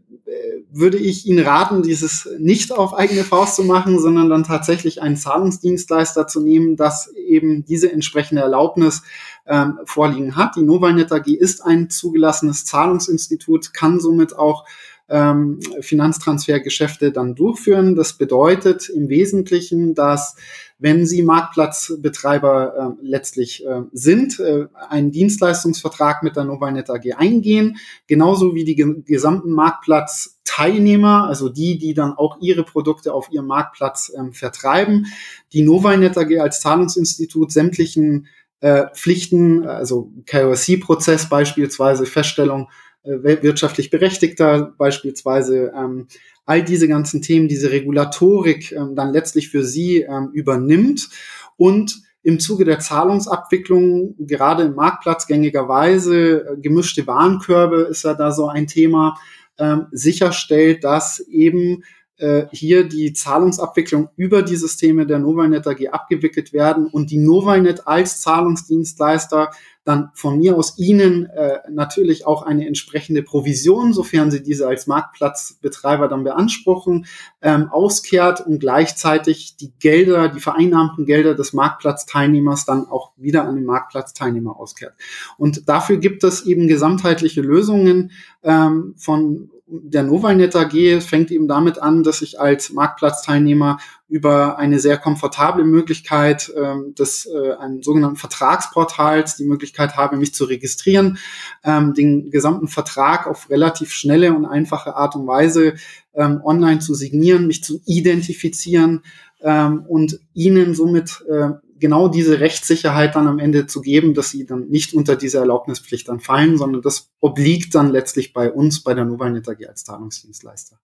würde ich Ihnen raten, dieses nicht auf eigene Faust zu machen, sondern dann tatsächlich einen Zahlungsdienstleister zu nehmen, das eben diese entsprechende Erlaubnis ähm, vorliegen hat. Die Novanet AG ist ein zugelassenes Zahlungsinstitut, kann somit auch ähm, Finanztransfergeschäfte dann durchführen. Das bedeutet im Wesentlichen, dass wenn Sie Marktplatzbetreiber äh, letztlich äh, sind, äh, einen Dienstleistungsvertrag mit der Novinet AG eingehen, genauso wie die ge gesamten Marktplatzteilnehmer, also die, die dann auch ihre Produkte auf ihrem Marktplatz ähm, vertreiben, die Novinet AG als Zahlungsinstitut sämtlichen äh, Pflichten, also KYC-Prozess beispielsweise, Feststellung wirtschaftlich Berechtigter beispielsweise, ähm, all diese ganzen Themen, diese Regulatorik ähm, dann letztlich für sie ähm, übernimmt und im Zuge der Zahlungsabwicklung, gerade im Marktplatz gängigerweise, äh, gemischte Warenkörbe ist ja da so ein Thema, ähm, sicherstellt, dass eben äh, hier die Zahlungsabwicklung über die Systeme der Novinet AG abgewickelt werden und die Novinet als Zahlungsdienstleister dann von mir aus Ihnen äh, natürlich auch eine entsprechende Provision, sofern Sie diese als Marktplatzbetreiber dann beanspruchen, ähm, auskehrt und gleichzeitig die Gelder, die vereinnahmten Gelder des Marktplatzteilnehmers dann auch wieder an den Marktplatzteilnehmer auskehrt. Und dafür gibt es eben gesamtheitliche Lösungen ähm, von der Novalnet AG fängt eben damit an, dass ich als Marktplatzteilnehmer über eine sehr komfortable Möglichkeit ähm, des äh, einen sogenannten Vertragsportals die Möglichkeit habe, mich zu registrieren, ähm, den gesamten Vertrag auf relativ schnelle und einfache Art und Weise ähm, online zu signieren, mich zu identifizieren ähm, und ihnen somit äh, genau diese Rechtssicherheit dann am Ende zu geben, dass sie dann nicht unter diese Erlaubnispflicht dann fallen, sondern das obliegt dann letztlich bei uns, bei der Novalnet AG als Zahlungsdienstleister.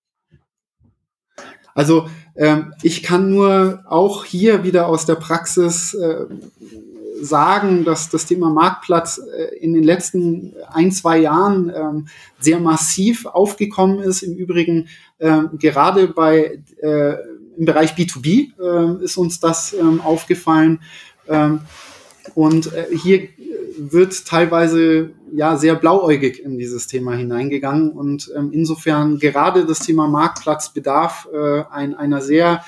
Also ähm, ich kann nur auch hier wieder aus der Praxis äh, sagen, dass das Thema Marktplatz äh, in den letzten ein, zwei Jahren ähm, sehr massiv aufgekommen ist. Im Übrigen äh, gerade bei äh, im Bereich B2B äh, ist uns das ähm, aufgefallen. Ähm, und äh, hier wird teilweise ja sehr blauäugig in dieses Thema hineingegangen und ähm, insofern gerade das Thema Marktplatz bedarf äh, ein, einer sehr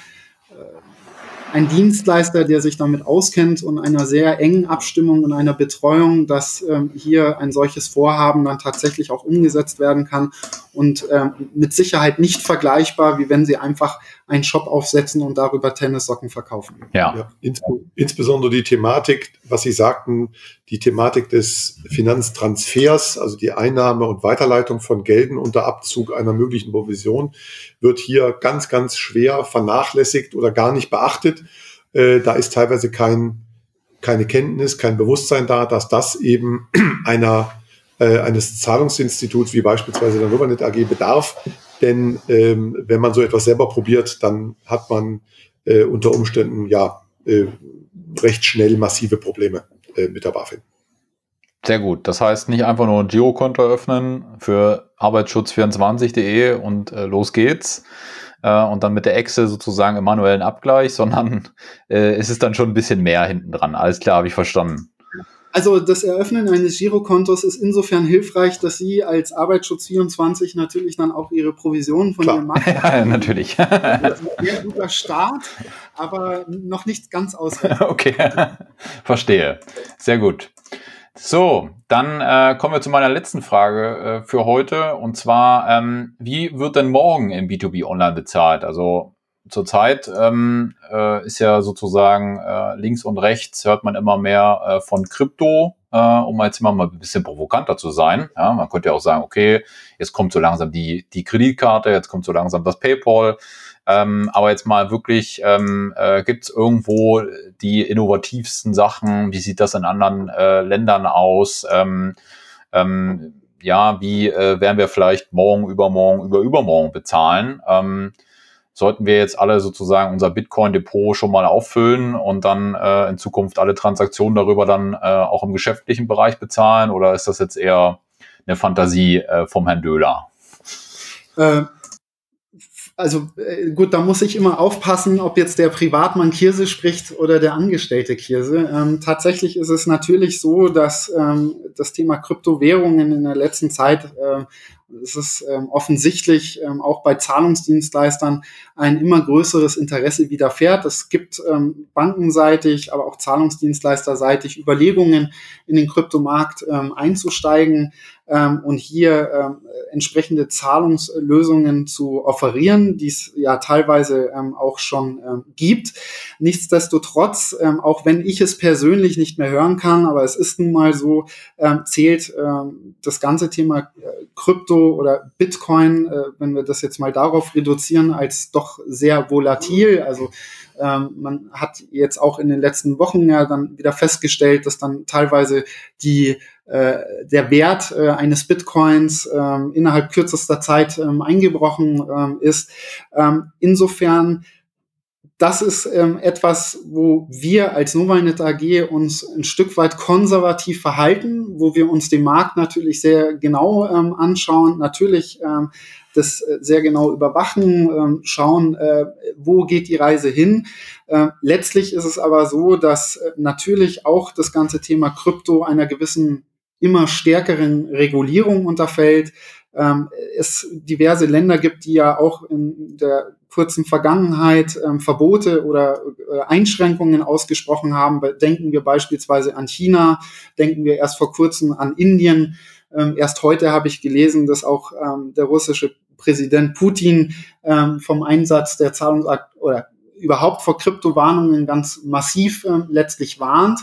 ein Dienstleister, der sich damit auskennt und einer sehr engen Abstimmung und einer Betreuung, dass ähm, hier ein solches Vorhaben dann tatsächlich auch umgesetzt werden kann und ähm, mit Sicherheit nicht vergleichbar, wie wenn sie einfach einen Shop aufsetzen und darüber Tennissocken verkaufen. Ja. ja ins, insbesondere die Thematik, was Sie sagten, die Thematik des Finanztransfers, also die Einnahme und Weiterleitung von Gelden unter Abzug einer möglichen Provision, wird hier ganz, ganz schwer vernachlässigt oder gar nicht beachtet. Äh, da ist teilweise kein, keine Kenntnis, kein Bewusstsein da, dass das eben einer äh, eines Zahlungsinstituts wie beispielsweise der Novanet AG bedarf. Denn ähm, wenn man so etwas selber probiert, dann hat man äh, unter Umständen ja äh, recht schnell massive Probleme äh, mit der BaFin. Sehr gut. Das heißt, nicht einfach nur ein Girokonto öffnen für arbeitsschutz24.de und äh, los geht's. Äh, und dann mit der Excel sozusagen im manuellen Abgleich, sondern äh, es ist dann schon ein bisschen mehr hinten dran. Alles klar, habe ich verstanden. Also das Eröffnen eines Girokontos ist insofern hilfreich, dass Sie als Arbeitsschutz 24 natürlich dann auch Ihre Provisionen von Klar. Ihrem Markt Ja, natürlich. Das ist ein sehr guter Start, aber noch nicht ganz ausreichend. okay, verstehe. Sehr gut. So, dann äh, kommen wir zu meiner letzten Frage äh, für heute. Und zwar, ähm, wie wird denn morgen im B2B Online bezahlt? Also zurzeit ähm, äh, ist ja sozusagen äh, links und rechts hört man immer mehr äh, von Krypto, äh, um jetzt immer mal ein bisschen provokanter zu sein. Ja, man könnte ja auch sagen, okay, jetzt kommt so langsam die, die Kreditkarte, jetzt kommt so langsam das PayPal. Ähm, aber jetzt mal wirklich, ähm, äh, gibt es irgendwo die innovativsten Sachen? Wie sieht das in anderen äh, Ländern aus? Ähm, ähm, ja, wie äh, werden wir vielleicht morgen, übermorgen, über übermorgen bezahlen? Sollten wir jetzt alle sozusagen unser Bitcoin-Depot schon mal auffüllen und dann äh, in Zukunft alle Transaktionen darüber dann äh, auch im geschäftlichen Bereich bezahlen? Oder ist das jetzt eher eine Fantasie äh, vom Herrn Döhler? Äh, also äh, gut, da muss ich immer aufpassen, ob jetzt der Privatmann Kirse spricht oder der Angestellte Kirse. Ähm, tatsächlich ist es natürlich so, dass ähm, das Thema Kryptowährungen in der letzten Zeit äh, es ist ähm, offensichtlich ähm, auch bei Zahlungsdienstleistern ein immer größeres Interesse widerfährt. Es gibt ähm, bankenseitig, aber auch zahlungsdienstleisterseitig Überlegungen, in den Kryptomarkt ähm, einzusteigen ähm, und hier ähm, entsprechende Zahlungslösungen zu offerieren, die es ja teilweise ähm, auch schon ähm, gibt. Nichtsdestotrotz, ähm, auch wenn ich es persönlich nicht mehr hören kann, aber es ist nun mal so, ähm, zählt ähm, das ganze Thema äh, Krypto oder Bitcoin, äh, wenn wir das jetzt mal darauf reduzieren, als doch sehr volatil. Also ähm, man hat jetzt auch in den letzten Wochen ja dann wieder festgestellt, dass dann teilweise die äh, der Wert äh, eines Bitcoins ähm, innerhalb kürzester Zeit ähm, eingebrochen ähm, ist. Ähm, insofern das ist ähm, etwas, wo wir als Novalnet AG uns ein Stück weit konservativ verhalten, wo wir uns den Markt natürlich sehr genau ähm, anschauen, natürlich ähm, das äh, sehr genau überwachen, ähm, schauen, äh, wo geht die Reise hin. Äh, letztlich ist es aber so, dass äh, natürlich auch das ganze Thema Krypto einer gewissen immer stärkeren Regulierung unterfällt. Ähm, es diverse Länder gibt, die ja auch in der kurzen Vergangenheit ähm, Verbote oder äh, Einschränkungen ausgesprochen haben. Denken wir beispielsweise an China, denken wir erst vor kurzem an Indien. Ähm, erst heute habe ich gelesen, dass auch ähm, der russische Präsident Putin ähm, vom Einsatz der Zahlungsakt oder überhaupt vor Kryptowarnungen ganz massiv äh, letztlich warnt.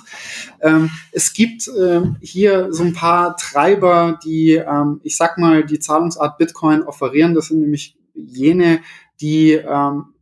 Ähm, es gibt äh, hier so ein paar Treiber, die, ähm, ich sag mal, die Zahlungsart Bitcoin offerieren. Das sind nämlich jene, die ähm,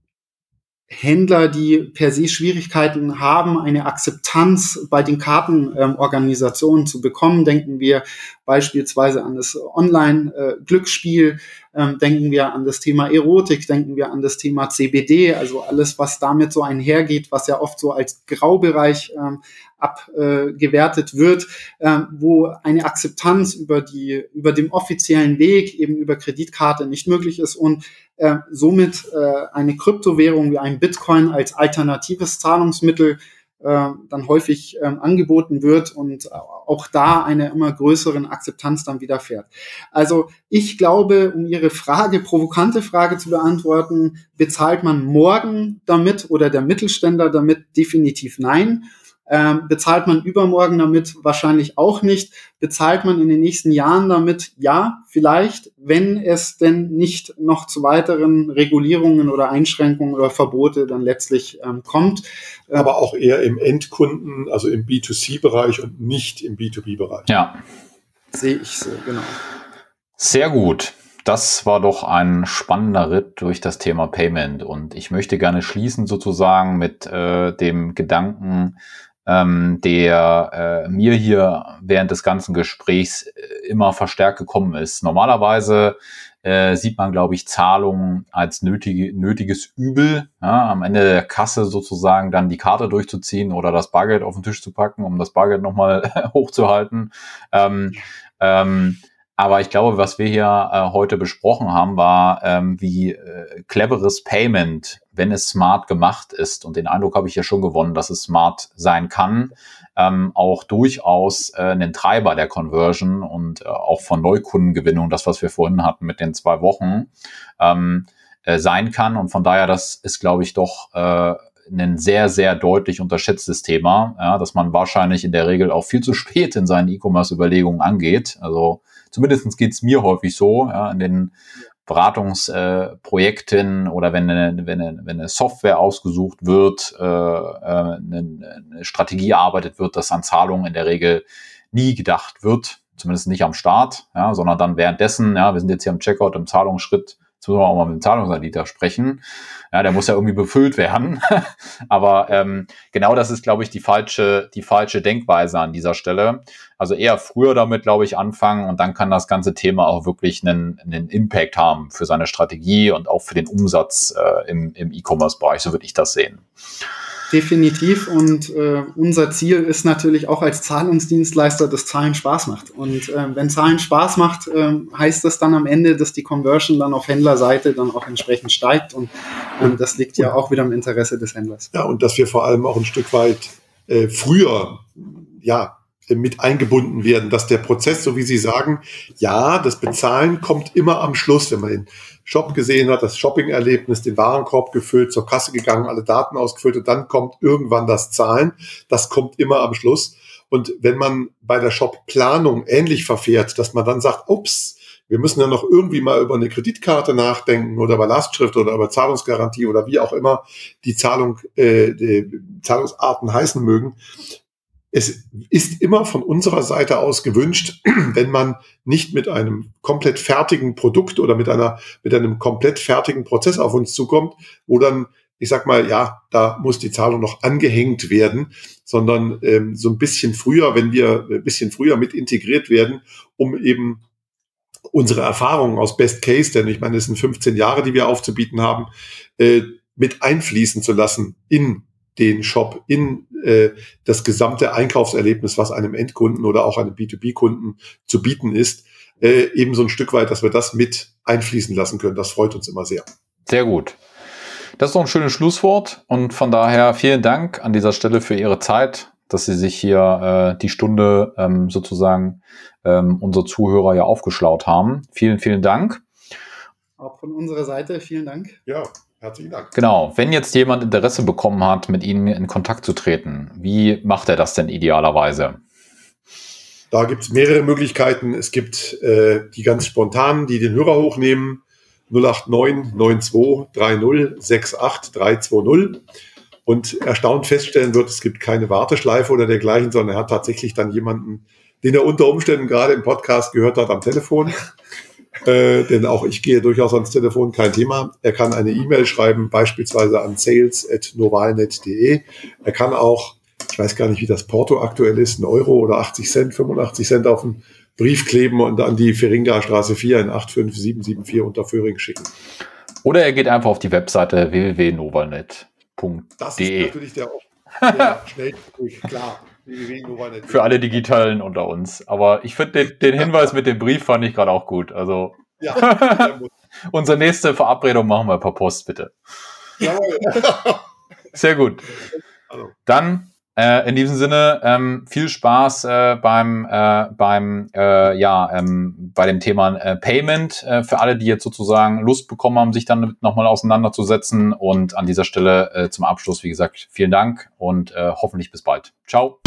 Händler, die per se Schwierigkeiten haben, eine Akzeptanz bei den Kartenorganisationen ähm, zu bekommen. Denken wir beispielsweise an das Online-Glücksspiel, äh, ähm, denken wir an das Thema Erotik, denken wir an das Thema CBD, also alles, was damit so einhergeht, was ja oft so als Graubereich ähm, abgewertet wird, äh, wo eine Akzeptanz über die über dem offiziellen Weg eben über Kreditkarte nicht möglich ist und äh, somit äh, eine Kryptowährung wie ein Bitcoin als alternatives Zahlungsmittel äh, dann häufig ähm, angeboten wird und auch da eine immer größeren Akzeptanz dann widerfährt. Also ich glaube, um Ihre Frage, provokante Frage zu beantworten, bezahlt man morgen damit oder der Mittelständler damit definitiv nein. Ähm, bezahlt man übermorgen damit? Wahrscheinlich auch nicht. Bezahlt man in den nächsten Jahren damit? Ja, vielleicht, wenn es denn nicht noch zu weiteren Regulierungen oder Einschränkungen oder Verbote dann letztlich ähm, kommt. Ähm, Aber auch eher im Endkunden, also im B2C-Bereich und nicht im B2B-Bereich. Ja. Sehe ich so, genau. Sehr gut. Das war doch ein spannender Ritt durch das Thema Payment und ich möchte gerne schließen sozusagen mit äh, dem Gedanken, ähm, der äh, mir hier während des ganzen Gesprächs äh, immer verstärkt gekommen ist. Normalerweise äh, sieht man, glaube ich, Zahlungen als nötige, nötiges Übel, ja, am Ende der Kasse sozusagen dann die Karte durchzuziehen oder das Bargeld auf den Tisch zu packen, um das Bargeld nochmal hochzuhalten. Ähm, ähm, aber ich glaube, was wir hier äh, heute besprochen haben, war, ähm, wie äh, cleveres Payment wenn es smart gemacht ist, und den Eindruck habe ich ja schon gewonnen, dass es smart sein kann, ähm, auch durchaus äh, einen Treiber der Conversion und äh, auch von Neukundengewinnung, das, was wir vorhin hatten mit den zwei Wochen, ähm, äh, sein kann. Und von daher, das ist, glaube ich, doch äh, ein sehr, sehr deutlich unterschätztes Thema, ja, dass man wahrscheinlich in der Regel auch viel zu spät in seinen E-Commerce-Überlegungen angeht. Also zumindestens geht's mir häufig so, ja, in den Beratungsprojekten oder wenn eine, wenn, eine, wenn eine Software ausgesucht wird, äh, äh, eine, Strategie erarbeitet wird, dass an Zahlungen in der Regel nie gedacht wird, zumindest nicht am Start, ja, sondern dann währenddessen, ja, wir sind jetzt hier am Checkout, im Zahlungsschritt, Jetzt müssen wir auch mal mit dem Zahlungsanbieter sprechen. Ja, der muss ja irgendwie befüllt werden. Aber ähm, genau das ist, glaube ich, die falsche, die falsche Denkweise an dieser Stelle. Also eher früher damit, glaube ich, anfangen und dann kann das ganze Thema auch wirklich einen, einen Impact haben für seine Strategie und auch für den Umsatz äh, im, im E-Commerce-Bereich. So würde ich das sehen. Definitiv. Und äh, unser Ziel ist natürlich auch als Zahlungsdienstleister, dass Zahlen Spaß macht. Und äh, wenn Zahlen Spaß macht, äh, heißt das dann am Ende, dass die Conversion dann auf Händlerseite dann auch entsprechend steigt. Und ähm, das liegt ja auch wieder im Interesse des Händlers. Ja, und dass wir vor allem auch ein Stück weit äh, früher, ja, mit eingebunden werden, dass der Prozess, so wie Sie sagen, ja, das Bezahlen kommt immer am Schluss, wenn man den Shop gesehen hat, das Shopping-Erlebnis, den Warenkorb gefüllt, zur Kasse gegangen, alle Daten ausgefüllt und dann kommt irgendwann das Zahlen. Das kommt immer am Schluss. Und wenn man bei der Shop-Planung ähnlich verfährt, dass man dann sagt, ups, wir müssen ja noch irgendwie mal über eine Kreditkarte nachdenken oder über Lastschrift oder über Zahlungsgarantie oder wie auch immer die Zahlung, äh, die Zahlungsarten heißen mögen, es ist immer von unserer Seite aus gewünscht, wenn man nicht mit einem komplett fertigen Produkt oder mit einer, mit einem komplett fertigen Prozess auf uns zukommt, wo dann, ich sag mal, ja, da muss die Zahlung noch angehängt werden, sondern ähm, so ein bisschen früher, wenn wir ein bisschen früher mit integriert werden, um eben unsere Erfahrungen aus Best Case, denn ich meine, es sind 15 Jahre, die wir aufzubieten haben, äh, mit einfließen zu lassen in den Shop in äh, das gesamte Einkaufserlebnis, was einem Endkunden oder auch einem B2B-Kunden zu bieten ist, äh, eben so ein Stück weit, dass wir das mit einfließen lassen können. Das freut uns immer sehr. Sehr gut. Das ist doch ein schönes Schlusswort und von daher vielen Dank an dieser Stelle für Ihre Zeit, dass Sie sich hier äh, die Stunde ähm, sozusagen ähm, unsere Zuhörer ja aufgeschlaut haben. Vielen, vielen Dank. Auch von unserer Seite vielen Dank. Ja, Herzlichen Dank. Genau. Wenn jetzt jemand Interesse bekommen hat, mit Ihnen in Kontakt zu treten, wie macht er das denn idealerweise? Da gibt es mehrere Möglichkeiten. Es gibt äh, die ganz spontanen, die den Hörer hochnehmen. 089 92 30 68 320 und erstaunt feststellen wird, es gibt keine Warteschleife oder dergleichen, sondern er hat tatsächlich dann jemanden, den er unter Umständen gerade im Podcast gehört hat, am Telefon. Äh, denn auch ich gehe durchaus ans Telefon, kein Thema. Er kann eine E-Mail schreiben, beispielsweise an sales.novalnet.de. Er kann auch, ich weiß gar nicht, wie das Porto aktuell ist, ein Euro oder 80 Cent, 85 Cent auf einen Brief kleben und an die Feringa Straße 4 in 85774 unter Föhring schicken. Oder er geht einfach auf die Webseite www.novalnet.de. Das ist natürlich der, der Schnellweg, klar. Für alle Digitalen unter uns. Aber ich finde den, den, Hinweis mit dem Brief fand ich gerade auch gut. Also ja, unsere nächste Verabredung machen wir per Post, bitte. Sehr gut. Dann äh, in diesem Sinne ähm, viel Spaß äh, beim äh, beim äh, ja ähm, bei dem Thema äh, Payment äh, für alle, die jetzt sozusagen Lust bekommen haben, sich damit nochmal auseinanderzusetzen. Und an dieser Stelle zum Abschluss, wie gesagt, vielen Dank und hoffentlich bis bald. Ciao.